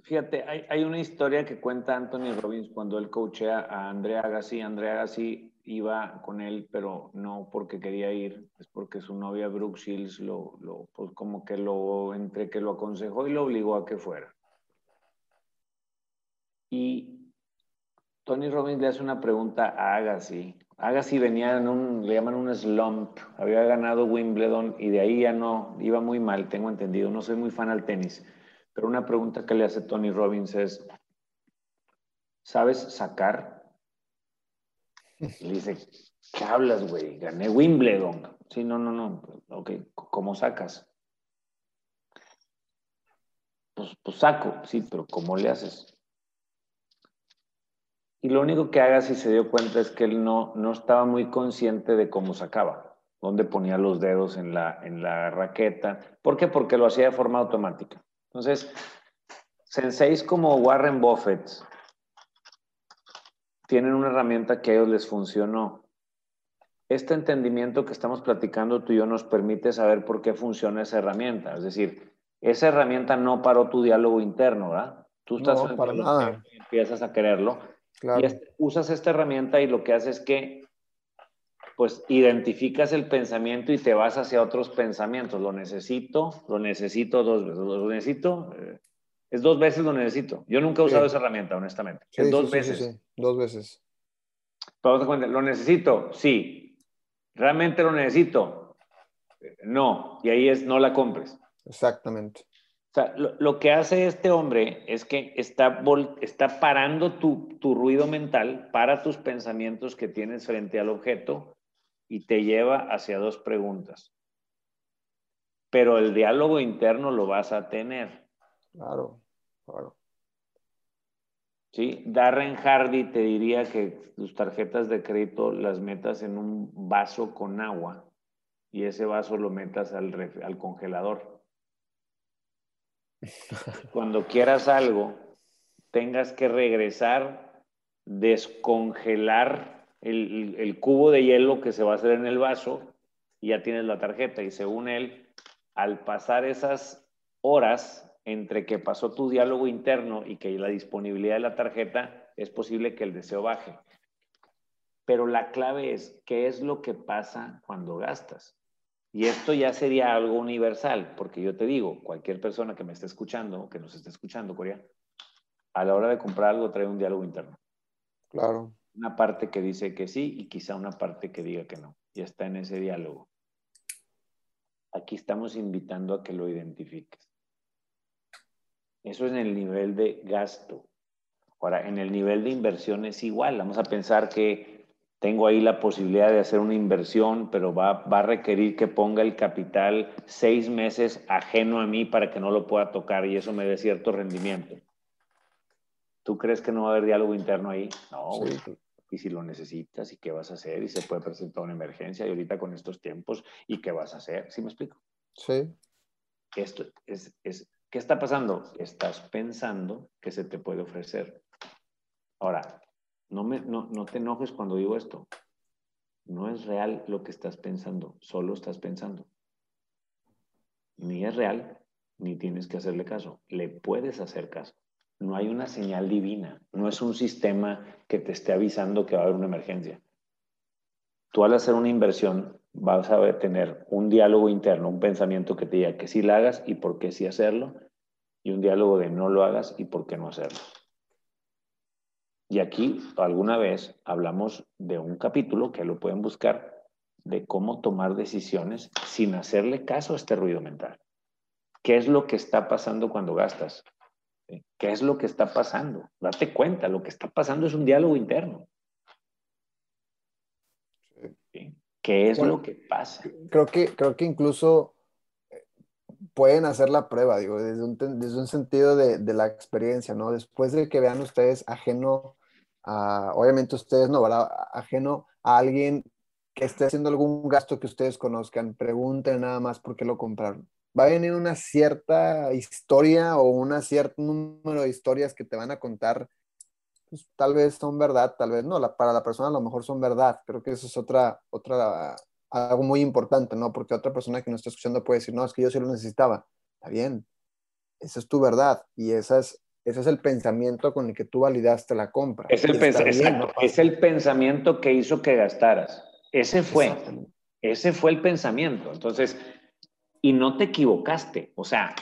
Fíjate, hay, una historia que cuenta Anthony Robbins cuando él coachea a Andrea Agassi. Andrea Agassi iba con él, pero no porque quería ir, es porque su novia Brooke Shields lo, lo pues como que lo, entre que lo aconsejó y lo obligó a que fuera. Y Tony Robbins le hace una pregunta a Agassi Agassi venía en un, le llaman un slump, había ganado Wimbledon y de ahí ya no, iba muy mal, tengo entendido, no soy muy fan al tenis, pero una pregunta que le hace Tony Robbins es, ¿sabes sacar? Le dice, ¿qué hablas, güey? Gané Wimbledon. Sí, no, no, no, ok, ¿cómo sacas? Pues, pues saco, sí, pero ¿cómo le haces? Y lo único que haga si se dio cuenta es que él no, no estaba muy consciente de cómo sacaba, dónde ponía los dedos en la, en la raqueta. ¿Por qué? Porque lo hacía de forma automática. Entonces, senseis como Warren Buffett, tienen una herramienta que a ellos les funcionó. Este entendimiento que estamos platicando tú y yo nos permite saber por qué funciona esa herramienta. Es decir, esa herramienta no paró tu diálogo interno, ¿verdad? Tú estás no, para nada. y empiezas a quererlo. Y usas esta herramienta y lo que hace es que pues identificas el pensamiento y te vas hacia otros pensamientos. Lo necesito, lo necesito dos veces, lo necesito, eh, es dos veces lo necesito. Yo nunca he usado esa herramienta, honestamente. es dos veces. dos veces. ¿lo necesito? Sí. ¿Realmente lo necesito? No. Y ahí es no la compres. Exactamente. O sea, lo, que hace este hombre es que está, está parando tu, tu ruido mental, para tus pensamientos que tienes frente al objeto y te lleva hacia dos preguntas. Pero el diálogo interno lo vas a tener. Claro, claro. Sí, Darren Hardy te diría que tus tarjetas de crédito las metas en un vaso con agua y ese vaso lo metas al, al congelador. Cuando quieras algo, tengas que regresar, descongelar el, cubo de hielo que se va a hacer en el vaso y ya tienes la tarjeta. Y según él, al pasar esas horas entre que pasó tu diálogo interno y que la disponibilidad de la tarjeta, es posible que el deseo baje. Pero la clave es, ¿qué es lo que pasa cuando gastas? Y esto ya sería algo universal, porque yo te digo, cualquier persona que me esté escuchando, que nos esté escuchando, Corea, a la hora de comprar algo trae un diálogo interno. Claro. Una parte que dice que sí y quizá una parte que diga que no. Y está en ese diálogo. Aquí estamos invitando a que lo identifiques. Eso es en el nivel de gasto. Ahora, en el nivel de inversión es igual. Vamos a pensar que tengo ahí la posibilidad de hacer una inversión, pero va, va, a requerir que ponga el capital seis meses ajeno a mí para que no lo pueda tocar y eso me dé cierto rendimiento. ¿Tú crees que no va a haber diálogo interno ahí? No, Y si lo necesitas, ¿y qué vas a hacer? Y se puede presentar una emergencia y ahorita con estos tiempos, ¿y qué vas a hacer? ¿Sí me explico? Sí. Esto es, es ¿Qué está pasando? Estás pensando que se te puede ofrecer. Ahora, no, me, no, te enojes cuando digo esto. No es real lo que estás pensando, solo estás pensando. Ni es real, ni tienes que hacerle caso. Le puedes hacer caso. No hay una señal divina, no es un sistema que te esté avisando que va a haber una emergencia. Tú al hacer una inversión vas a tener un diálogo interno, un pensamiento que te diga que sí la hagas y por qué sí hacerlo, y un diálogo de no lo hagas y por qué no hacerlo. Y aquí alguna vez hablamos de un capítulo que lo pueden buscar de cómo tomar decisiones sin hacerle caso a este ruido mental. ¿Qué es lo que está pasando cuando gastas? ¿Qué es lo que está pasando? Date cuenta, lo que está pasando es un diálogo interno. ¿Qué es lo que pasa? Creo que, creo que incluso eh, pueden hacer la prueba, digo, desde un, desde un sentido de, de, la experiencia, ¿no? Después de que vean ustedes ajeno a, obviamente ustedes no, ¿verdad? Ajeno a alguien que esté haciendo algún gasto que ustedes conozcan, pregunten nada más por qué lo compraron. Va a venir una cierta historia o un cierto número de historias que te van a contar pues, tal vez son verdad, tal vez no, para la persona a lo mejor son verdad. Creo que eso es otra, otra, algo muy importante, ¿no? Porque otra persona que nos está escuchando puede decir, no, es que yo sí lo necesitaba. Está bien, esa es tu verdad y esa es, ese es el pensamiento con el que tú validaste la compra. Es el, es el pensamiento que hizo que gastaras. Ese fue, ese fue el pensamiento. Entonces, y no te equivocaste. O sea,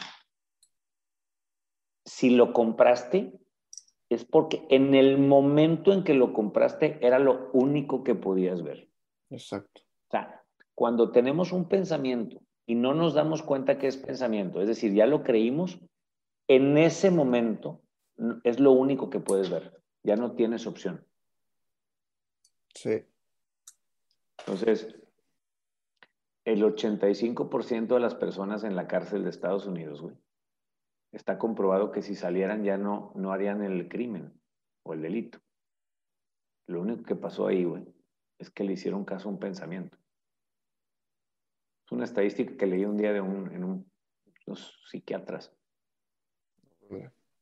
si lo compraste, es porque en el momento en que lo compraste era lo único que podías ver. Exacto. O sea, cuando tenemos un pensamiento y no nos damos cuenta que es pensamiento, es decir, ya lo creímos, en ese momento es lo único que puedes ver. Ya no tienes opción. Sí. Entonces, el 85% de las personas en la cárcel de Estados Unidos, güey, está comprobado que si salieran ya no, no harían el crimen o el delito. Lo único que pasó ahí, güey, es que le hicieron caso a un pensamiento. Es una estadística que leí un día de un, en un, unos psiquiatras.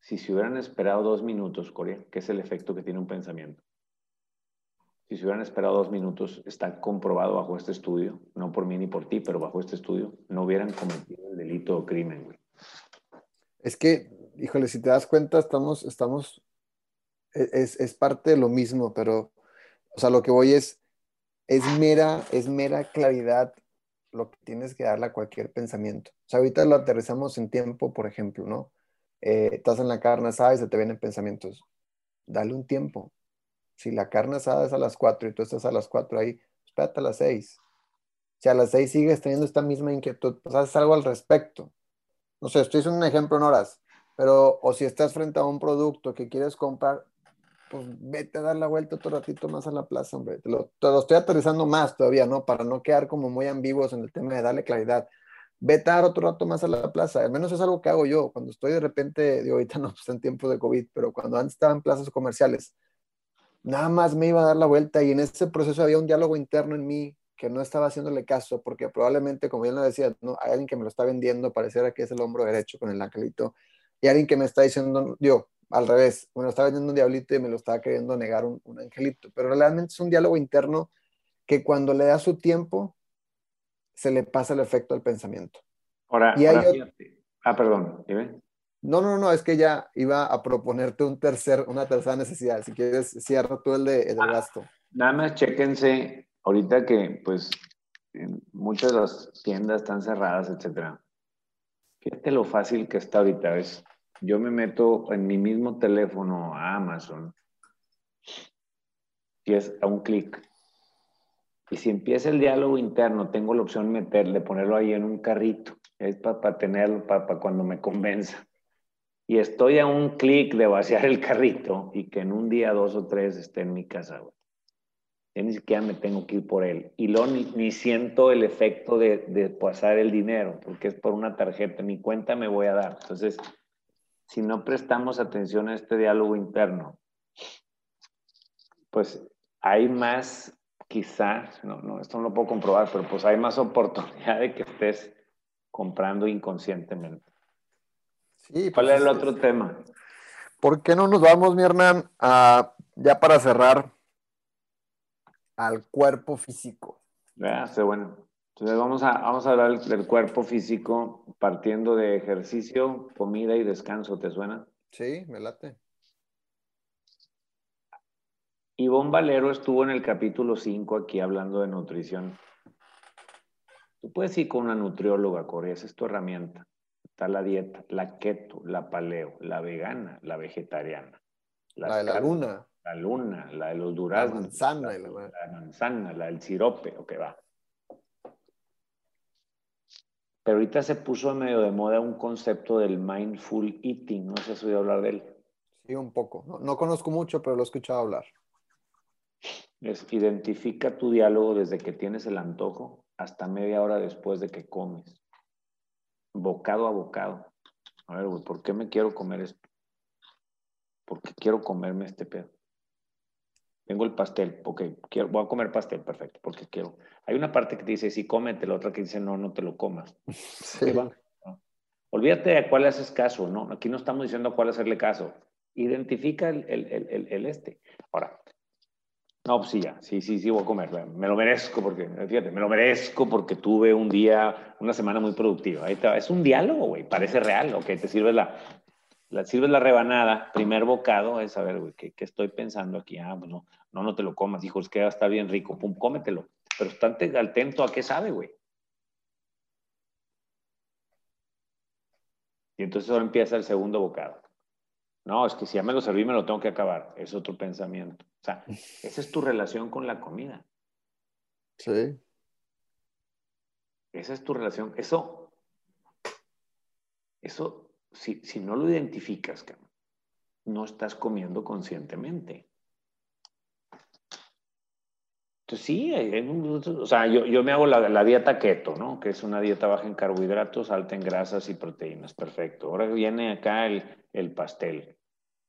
Si se hubieran esperado dos minutos, Corea, ¿qué es el efecto que tiene un pensamiento? si se hubieran esperado dos minutos, está comprobado bajo este estudio, no por mí ni por ti, pero bajo este estudio, no hubieran cometido el delito o crimen, güey. Es que, híjole, si te das cuenta, estamos, estamos, e, es, es parte de lo mismo, pero, o sea, lo que voy es, es mera, es mera claridad lo que tienes que darle a cualquier pensamiento. O sea, ahorita lo aterrizamos en tiempo, por ejemplo, ¿no? Eh, estás en la carne asada y se te vienen pensamientos. Dale un tiempo. Si la carne asada es a las 4 y tú estás a las 4 ahí, espérate a las 6. Si a las 6 sigues teniendo esta misma inquietud, pues haces algo al respecto. No sé, estoy haciendo un ejemplo en horas, pero o si estás frente a un producto que quieres comprar, pues vete a dar la vuelta otro ratito más a la plaza, hombre. Te lo, estoy aterrizando más todavía, ¿no? Para no quedar como muy ambiguos en el tema de darle claridad. Vete a dar otro rato más a la plaza. Al menos es algo que hago yo. Cuando estoy de repente, digo, ahorita no, pues en tiempo de COVID, pero cuando antes estaba en plazas comerciales, nada más me iba a dar la vuelta y en ese proceso había un diálogo interno en mí que no estaba haciéndole caso, porque probablemente, como bien lo decía, ¿no? hay alguien que me lo está vendiendo, pareciera que es el hombro derecho con el angelito, y alguien que me está diciendo, digo, al revés, me lo está vendiendo un diablito y me lo está queriendo negar un, angelito. Pero realmente es un diálogo interno que cuando le da su tiempo, se le pasa el efecto al pensamiento. Ahora, ah, perdón, No, no, no, es que ya iba a proponerte un tercer, una tercera necesidad. Si quieres, cierra tú el, de, el ah, gasto. Nada más chéquense, ahorita que pues muchas de las tiendas están cerradas, etcétera. Fíjate lo fácil que está ahorita, es yo me meto en mi mismo teléfono a Amazon y es a un clic. Y si empieza el diálogo interno, tengo la opción de meterle, ponerlo ahí en un carrito. Es para tenerlo, para cuando me convenza. Y estoy a un clic de vaciar el carrito y que en un día, dos o tres, esté en mi casa. Ni siquiera me tengo que ir por él. Y luego ni, siento el efecto de, de pasar el dinero, porque es por una tarjeta. Mi cuenta me voy a dar. Entonces, si no prestamos atención a este diálogo interno, pues hay más, quizás, no, no, esto no lo puedo comprobar, pero pues hay más oportunidad de que estés comprando inconscientemente. Sí, ¿Cuál pues es el otro tema? ¿Por qué no nos vamos, mi Hernán, a, ya para cerrar, al cuerpo físico? Ya, sé bueno. Entonces vamos a, vamos a hablar del cuerpo físico partiendo de ejercicio, comida y descanso, ¿te suena? Sí, me late. Ivonne Valero estuvo en el capítulo 5 aquí hablando de nutrición. Tú puedes ir con una nutrióloga, Corea, esa es tu herramienta. Está la dieta, la keto, la paleo, la vegana, la vegetariana. La de la luna. La luna, la de los duraznos. La manzana. La, la manzana, la del sirope, ok, va. Pero ahorita se puso medio de moda un concepto del mindful eating. No sé si has oído hablar de él. Sí, un poco. No, conozco mucho, pero lo he escuchado hablar. Es identifica tu diálogo desde que tienes el antojo hasta media hora después de que comes. Bocado a bocado. A ver, güey, ¿por qué me quiero comer esto? ¿Por qué quiero comerme este pedo? Tengo el pastel, porque quiero, voy a comer pastel, perfecto, porque quiero. Hay una parte que te dice, sí, cómete, la otra que dice, no, no te lo comas. Sí. Olvídate de cuál haces caso, ¿no? Aquí no estamos diciendo a cuál hacerle caso. Identifica el, el, el, este. Ahora, no, pues sí, ya, sí, sí, sí, voy a comer. Me lo merezco porque, fíjate, me lo merezco porque tuve un día, una semana muy productiva. Ahí está. Es un diálogo, güey, parece real, ok, te sirve la, la sirves la rebanada, primer bocado es, a ver, güey, ¿qué, estoy pensando aquí? Ah, pues no, no, te lo comas, hijo, es que estar bien rico, pum, cómetelo. Pero estate atento a qué sabe, güey. Y entonces ahora empieza el segundo bocado. No, es que si ya me lo serví, me lo tengo que acabar. Es otro pensamiento. O sea, esa es tu relación con la comida. Sí. Esa es tu relación. Eso, eso si, no lo identificas, no estás comiendo conscientemente. Entonces sí, o sea, yo, me hago la, dieta keto, ¿no? Que es una dieta baja en carbohidratos, alta en grasas y proteínas. Perfecto. Ahora viene acá el, el pastel.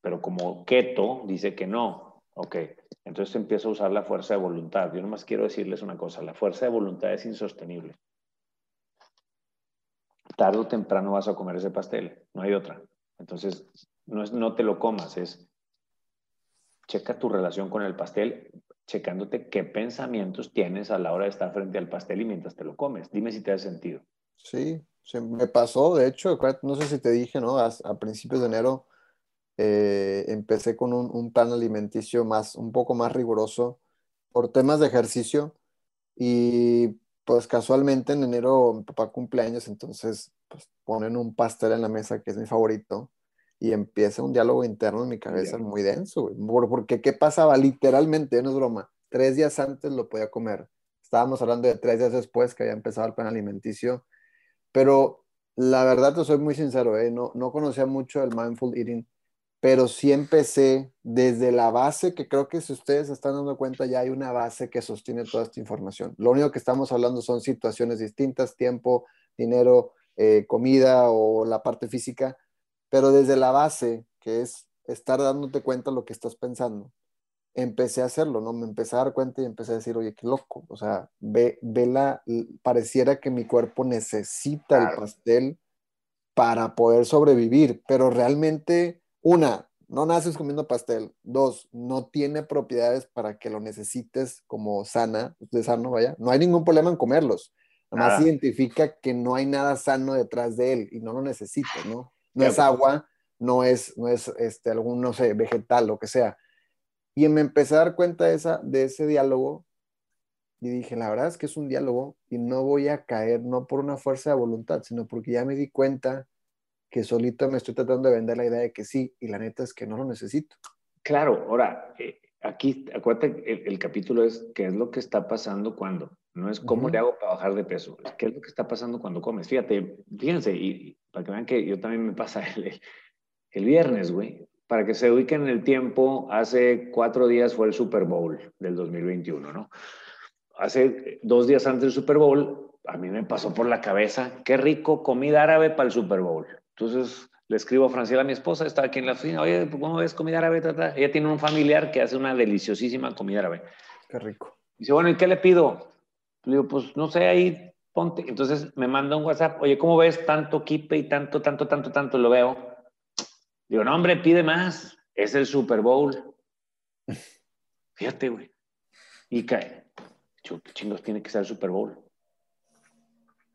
Pero como keto dice que no. Ok. Entonces empiezo a usar la fuerza de voluntad. Yo nomás quiero decirles una cosa. La fuerza de voluntad es insostenible tarde o temprano vas a comer ese pastel, no hay otra. Entonces, no es no te lo comas, es checa tu relación con el pastel. checándote qué pensamientos tienes a la hora de estar frente al pastel y mientras te lo comes. Dime si te hace sentido. Sí, me pasó, de hecho, no sé si te dije, ¿no? A, principios de enero eh, empecé con un, un, plan alimenticio más, un poco más riguroso por temas de ejercicio y pues casualmente en enero mi papá cumpleaños, entonces pues ponen un pastel en la mesa que es mi favorito y empieza un diálogo interno en mi cabeza muy denso, Porque, ¿qué pasaba? Literalmente, no es broma. Tres días antes lo podía comer. Estábamos hablando de tres días después que había empezado el plan alimenticio. Pero la verdad, te soy muy sincero, ¿eh? no, no conocía mucho el mindful eating, pero sí empecé desde la base, que creo que si ustedes se están dando cuenta, ya hay una base que sostiene toda esta información. Lo único que estamos hablando son situaciones distintas, tiempo, dinero, eh, comida o la parte física, pero desde la base, que es estar dándote cuenta de lo que estás pensando, empecé a hacerlo, ¿no? Me empecé a dar cuenta y empecé a decir, oye, qué loco, o sea, ve, ve la, pareciera que mi cuerpo necesita el pastel para poder sobrevivir, pero realmente, una, no naces comiendo pastel, dos, no tiene propiedades para que lo necesites como sana, de sano, vaya, no hay ningún problema en comerlos, nada más identifica que no hay nada sano detrás de él y no lo necesitas, ¿no? no es agua, no es, no es este, algún, no sé, vegetal, lo que sea. Y me empecé a dar cuenta de, esa, de ese diálogo y dije, la verdad es que es un diálogo y no voy a caer, no por una fuerza de voluntad, sino porque ya me di cuenta que solito me estoy tratando de vender la idea de que sí, y la neta es que no lo necesito. Claro, ahora, eh, aquí, acuérdate, el, el, capítulo es qué es lo que está pasando cuando, no es cómo le hago para bajar de peso, es qué es lo que está pasando cuando comes. Fíjate, fíjense, y, para que vean que yo también me pasa el, el viernes, güey. Para que se ubiquen en el tiempo, hace cuatro días fue el Super Bowl del 2021, ¿no? Hace dos días antes del Super Bowl, a mí me pasó por la cabeza, qué rico comida árabe para el Super Bowl. Entonces le escribo a Franciela, mi esposa, está aquí en la oficina, oye, ¿cómo ves comida árabe? Ella tiene un familiar que hace una deliciosísima comida árabe. Qué rico. Dice, bueno, ¿y qué le pido? Le digo, pues no sé, ahí ponte. Entonces me manda un WhatsApp, oye, ¿cómo ves tanto kipe y tanto, tanto, tanto, tanto? Lo veo. Digo, no, hombre, pide más. Es el Super Bowl. Fíjate, güey. Y cae. ¿Qué chingos tiene que ser el Super Bowl?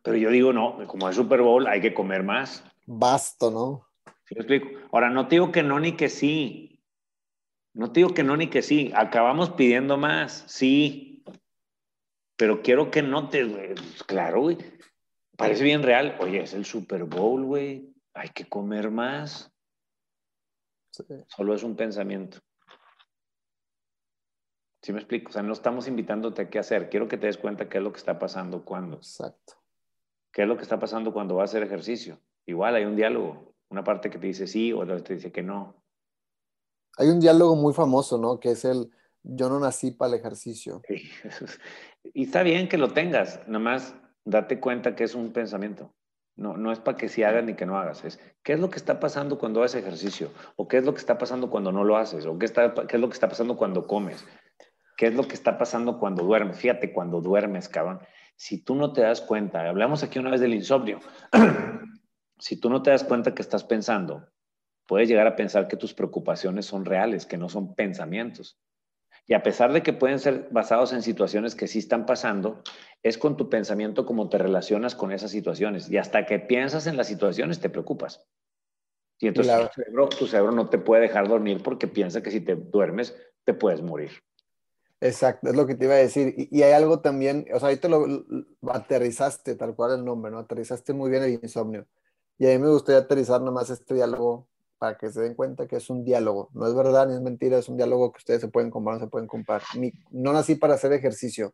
Pero yo digo, no, como es Super Bowl, hay que comer más. Basto, ¿no? ¿Sí lo explico? Ahora, no te digo que no ni que sí. No te digo que no ni que sí. Acabamos pidiendo más. Sí pero quiero que notes, güey. Pues, claro, güey. Parece bien real. Oye, es el Super Bowl, güey. Hay que comer más. Solo es un pensamiento. ¿Sí me explico? O sea, no estamos invitándote a qué hacer. Quiero que te des cuenta qué es lo que está pasando cuando. Exacto. ¿Qué es lo que está pasando cuando vas a hacer ejercicio? Igual hay un diálogo. Una parte que te dice sí, otra te dice que no. Hay un diálogo muy famoso, ¿no? Que es el, yo no nací para el ejercicio. Y está bien que lo tengas, nada más date cuenta que es un pensamiento. No, no es para que si hagas ni que no hagas, es qué es lo que está pasando cuando haces ejercicio, o qué es lo que está pasando cuando no lo haces, o qué, está, qué es lo que está pasando cuando comes, qué es lo que está pasando cuando duermes. Fíjate, cuando duermes, cabrón, si tú no te das cuenta, hablamos aquí una vez del insomnio, si tú no te das cuenta que estás pensando, puedes llegar a pensar que tus preocupaciones son reales, que no son pensamientos. Y a pesar de que pueden ser basados en situaciones que sí están pasando, es con tu pensamiento como te relacionas con esas situaciones. Y hasta que piensas en las situaciones te preocupas. Y entonces tu, cerebro, no te puede dejar dormir porque piensa que si te duermes te puedes morir. Exacto, es lo que te iba a decir. Y, hay algo también, o sea, ahí te lo, aterrizaste, tal cual el nombre, ¿no? Aterrizaste muy bien el insomnio. Y a mí me gustaría aterrizar nomás este diálogo para que se den cuenta que es un diálogo. No es verdad ni es mentira, es un diálogo que ustedes se pueden comprar, no se pueden comprar. no nací para hacer ejercicio.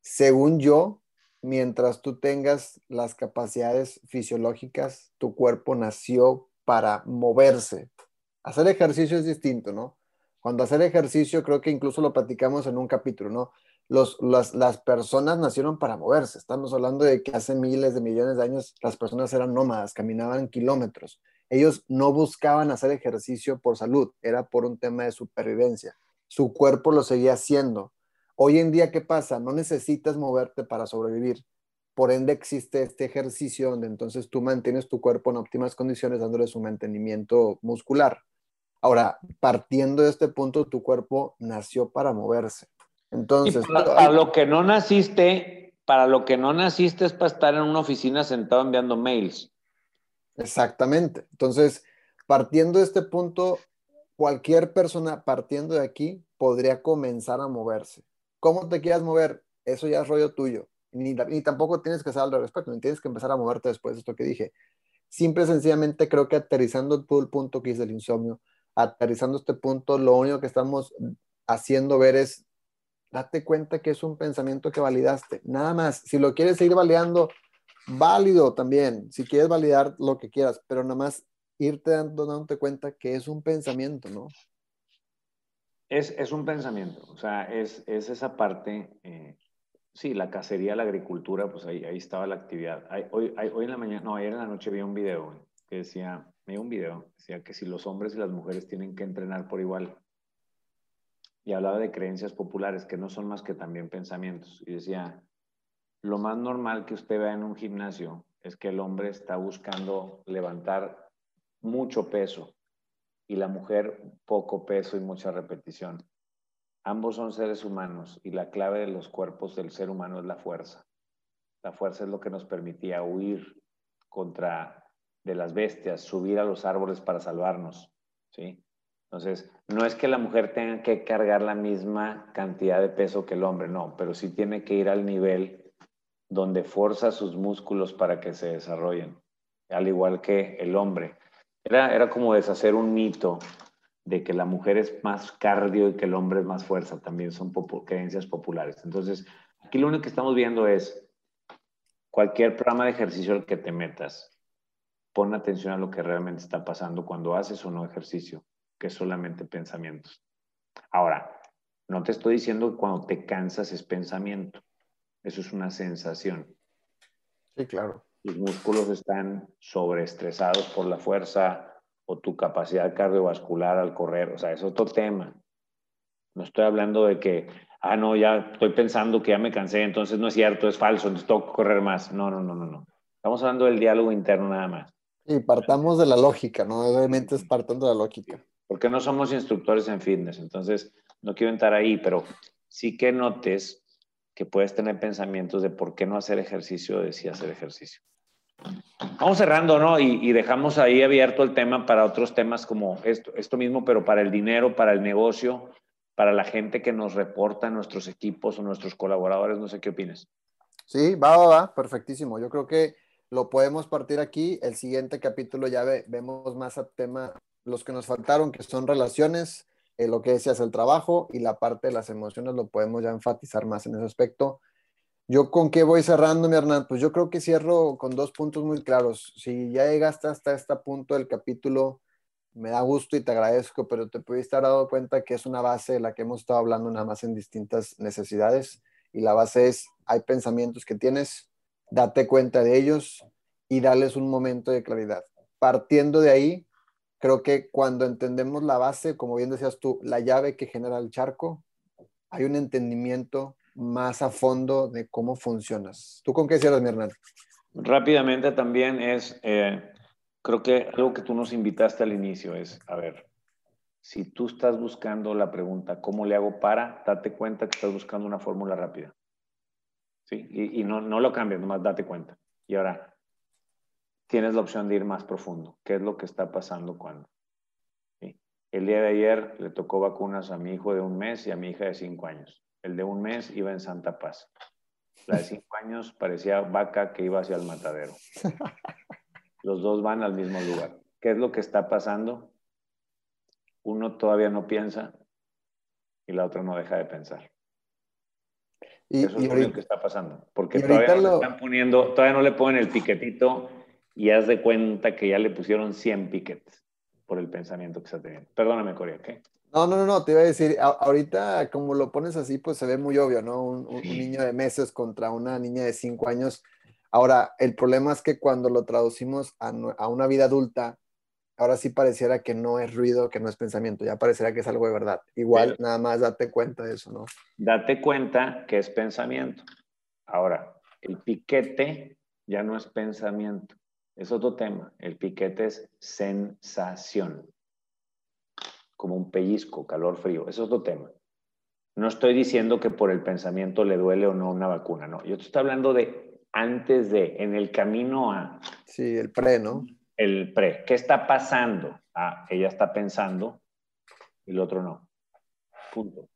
Según yo, mientras tú tengas las capacidades fisiológicas, tu cuerpo nació para moverse. Hacer ejercicio es distinto, ¿no? Cuando hacer ejercicio, creo que incluso lo platicamos en un capítulo, ¿no? Las, las personas nacieron para moverse. Estamos hablando de que hace miles de millones de años las personas eran nómadas, caminaban kilómetros ellos no buscaban hacer ejercicio por salud, era por un tema de supervivencia. Su cuerpo lo seguía haciendo. Hoy en día, ¿qué pasa? No necesitas moverte para sobrevivir. Por ende, existe este ejercicio donde entonces tú mantienes tu cuerpo en óptimas condiciones dándole su mantenimiento muscular. Ahora, partiendo de este punto, tu cuerpo nació para moverse. Entonces, para, lo que no naciste, para lo que no naciste es para estar en una oficina sentado enviando mails. Exactamente. Entonces, partiendo de este punto, cualquier persona partiendo de aquí podría comenzar a moverse. ¿Cómo te quieras mover? Eso ya es rollo tuyo. Ni, ni tampoco tienes que saber al respecto, ni tienes que empezar a moverte después de esto que dije. Simple y sencillamente creo que aterrizando todo el punto que es el insomnio, aterrizando este punto, lo único que estamos haciendo ver es, date cuenta que es un pensamiento que validaste. Nada más, si lo quieres seguir validando, válido también, si quieres validar lo que quieras, pero nada más irte dando, dándote cuenta que es un pensamiento, ¿no? Es, es un pensamiento, o sea, es, es esa parte, eh, sí, la cacería, la agricultura, pues ahí, ahí estaba la actividad. hoy, hoy en la mañana, no, ayer en la noche vi un video que decía, vi un video, decía que si los hombres y las mujeres tienen que entrenar por igual, y hablaba de creencias populares que no son más que también pensamientos, y decía, lo más normal que usted vea en un gimnasio es que el hombre está buscando levantar mucho peso y la mujer poco peso y mucha repetición. Ambos son seres humanos y la clave de los cuerpos del ser humano es la fuerza. La fuerza es lo que nos permitía huir contra de las bestias, subir a los árboles para salvarnos, ¿sí? Entonces, no es que la mujer tenga que cargar la misma cantidad de peso que el hombre, no, pero sí tiene que ir al nivel donde forza sus músculos para que se desarrollen, al igual que el hombre. Era, era como deshacer un mito de que la mujer es más cardio y que el hombre es más fuerza, también son creencias populares. Entonces, aquí lo único que estamos viendo es cualquier programa de ejercicio al que te metas, pon atención a lo que realmente está pasando cuando haces o no ejercicio, que es solamente pensamientos. Ahora, no te estoy diciendo que cuando te cansas es pensamiento. Eso es una sensación. Sí, claro. Tus músculos están sobreestresados por la fuerza o tu capacidad cardiovascular al correr. O sea, es otro tema. No estoy hablando de que, ah, no, ya estoy pensando que ya me cansé, entonces no es cierto, es falso, entonces tengo que correr más. No, no, no, no, no. Estamos hablando del diálogo interno nada más. Y partamos de la lógica, ¿no? Obviamente es partiendo de la lógica. Porque no somos instructores en fitness, entonces no quiero entrar ahí, pero sí que notes que puedes tener pensamientos de por qué no hacer ejercicio o de sí hacer ejercicio. Vamos cerrando, ¿no? Y, dejamos ahí abierto el tema para otros temas como esto, esto mismo, pero para el dinero, para el negocio, para la gente que nos reporta, nuestros equipos o nuestros colaboradores. No sé qué opinas. Sí, va, va, va, perfectísimo. Yo creo que lo podemos partir aquí. El siguiente capítulo ya vemos más a tema, los que nos faltaron, que son relaciones, eh, lo que decías, el trabajo y la parte de las emociones lo podemos ya enfatizar más en ese aspecto. Yo con qué voy cerrando, mi Hernán, pues yo creo que cierro con dos puntos muy claros. Si ya llegaste hasta este punto del capítulo, me da gusto y te agradezco, pero te pudiste haber dado cuenta que es una base de la que hemos estado hablando nada más en distintas necesidades. Y la base es, hay pensamientos que tienes, date cuenta de ellos y darles un momento de claridad. Partiendo de ahí, creo que cuando entendemos la base, como bien decías tú, la llave que genera el charco, hay un entendimiento más a fondo de cómo funcionas. ¿Tú con qué cierras, mi Hernán? Rápidamente también es, eh, creo que algo que tú nos invitaste al inicio es, a ver, si tú estás buscando la pregunta, ¿cómo le hago para? Date cuenta que estás buscando una fórmula rápida. ¿Sí? Y, no, no lo cambies, nomás date cuenta. Y ahora, tienes la opción de ir más profundo. ¿Qué es lo que está pasando cuando? El día de ayer le tocó vacunas a mi hijo de un mes y a mi hija de cinco años. El de un mes iba en Santa Paz. La de cinco años parecía vaca que iba hacia el matadero. Los dos van al mismo lugar. ¿Qué es lo que está pasando? Uno todavía no piensa y la otra no deja de pensar. Y, Eso es lo que está pasando. Porque todavía no, están poniendo, todavía no le ponen el piquetito y haz de cuenta que ya le pusieron 100 piquetes por el pensamiento que está teniendo. Perdóname, Corea, ¿qué? No, no, no, te iba a decir, ahorita como lo pones así, pues se ve muy obvio, ¿no? Un, niño de meses contra una niña de cinco años. Ahora, el problema es que cuando lo traducimos a, a, una vida adulta, ahora sí pareciera que no es ruido, que no es pensamiento, ya pareciera que es algo de verdad. Igual, nada más date cuenta de eso, ¿no? Date cuenta que es pensamiento. Ahora, el piquete ya no es pensamiento. Es otro tema. El piquete es sensación. como un pellizco, calor, frío. Es otro tema. No estoy diciendo que por el pensamiento le duele o no una vacuna, no. Yo te estoy hablando de antes de, en el camino a... Sí, el pre, ¿no? El pre. ¿Qué está pasando? Ah, ella está pensando y el otro no. Punto.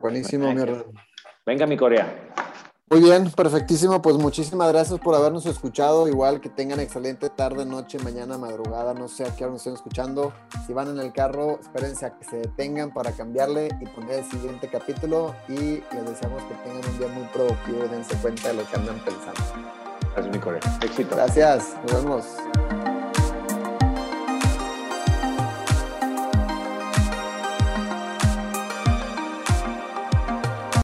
Buenísimo, mi hermano. Venga, mi Corea. Muy bien, perfectísimo. Pues muchísimas gracias por habernos escuchado. Igual que tengan excelente tarde, noche, mañana, madrugada. No sé a qué hora nos estén escuchando. Si van en el carro, espérense a que se detengan para cambiarle y poner el siguiente capítulo. Y les deseamos que tengan un día muy productivo y dense cuenta de lo que andan pensando. Gracias, mi. Éxito. Gracias. Nos vemos.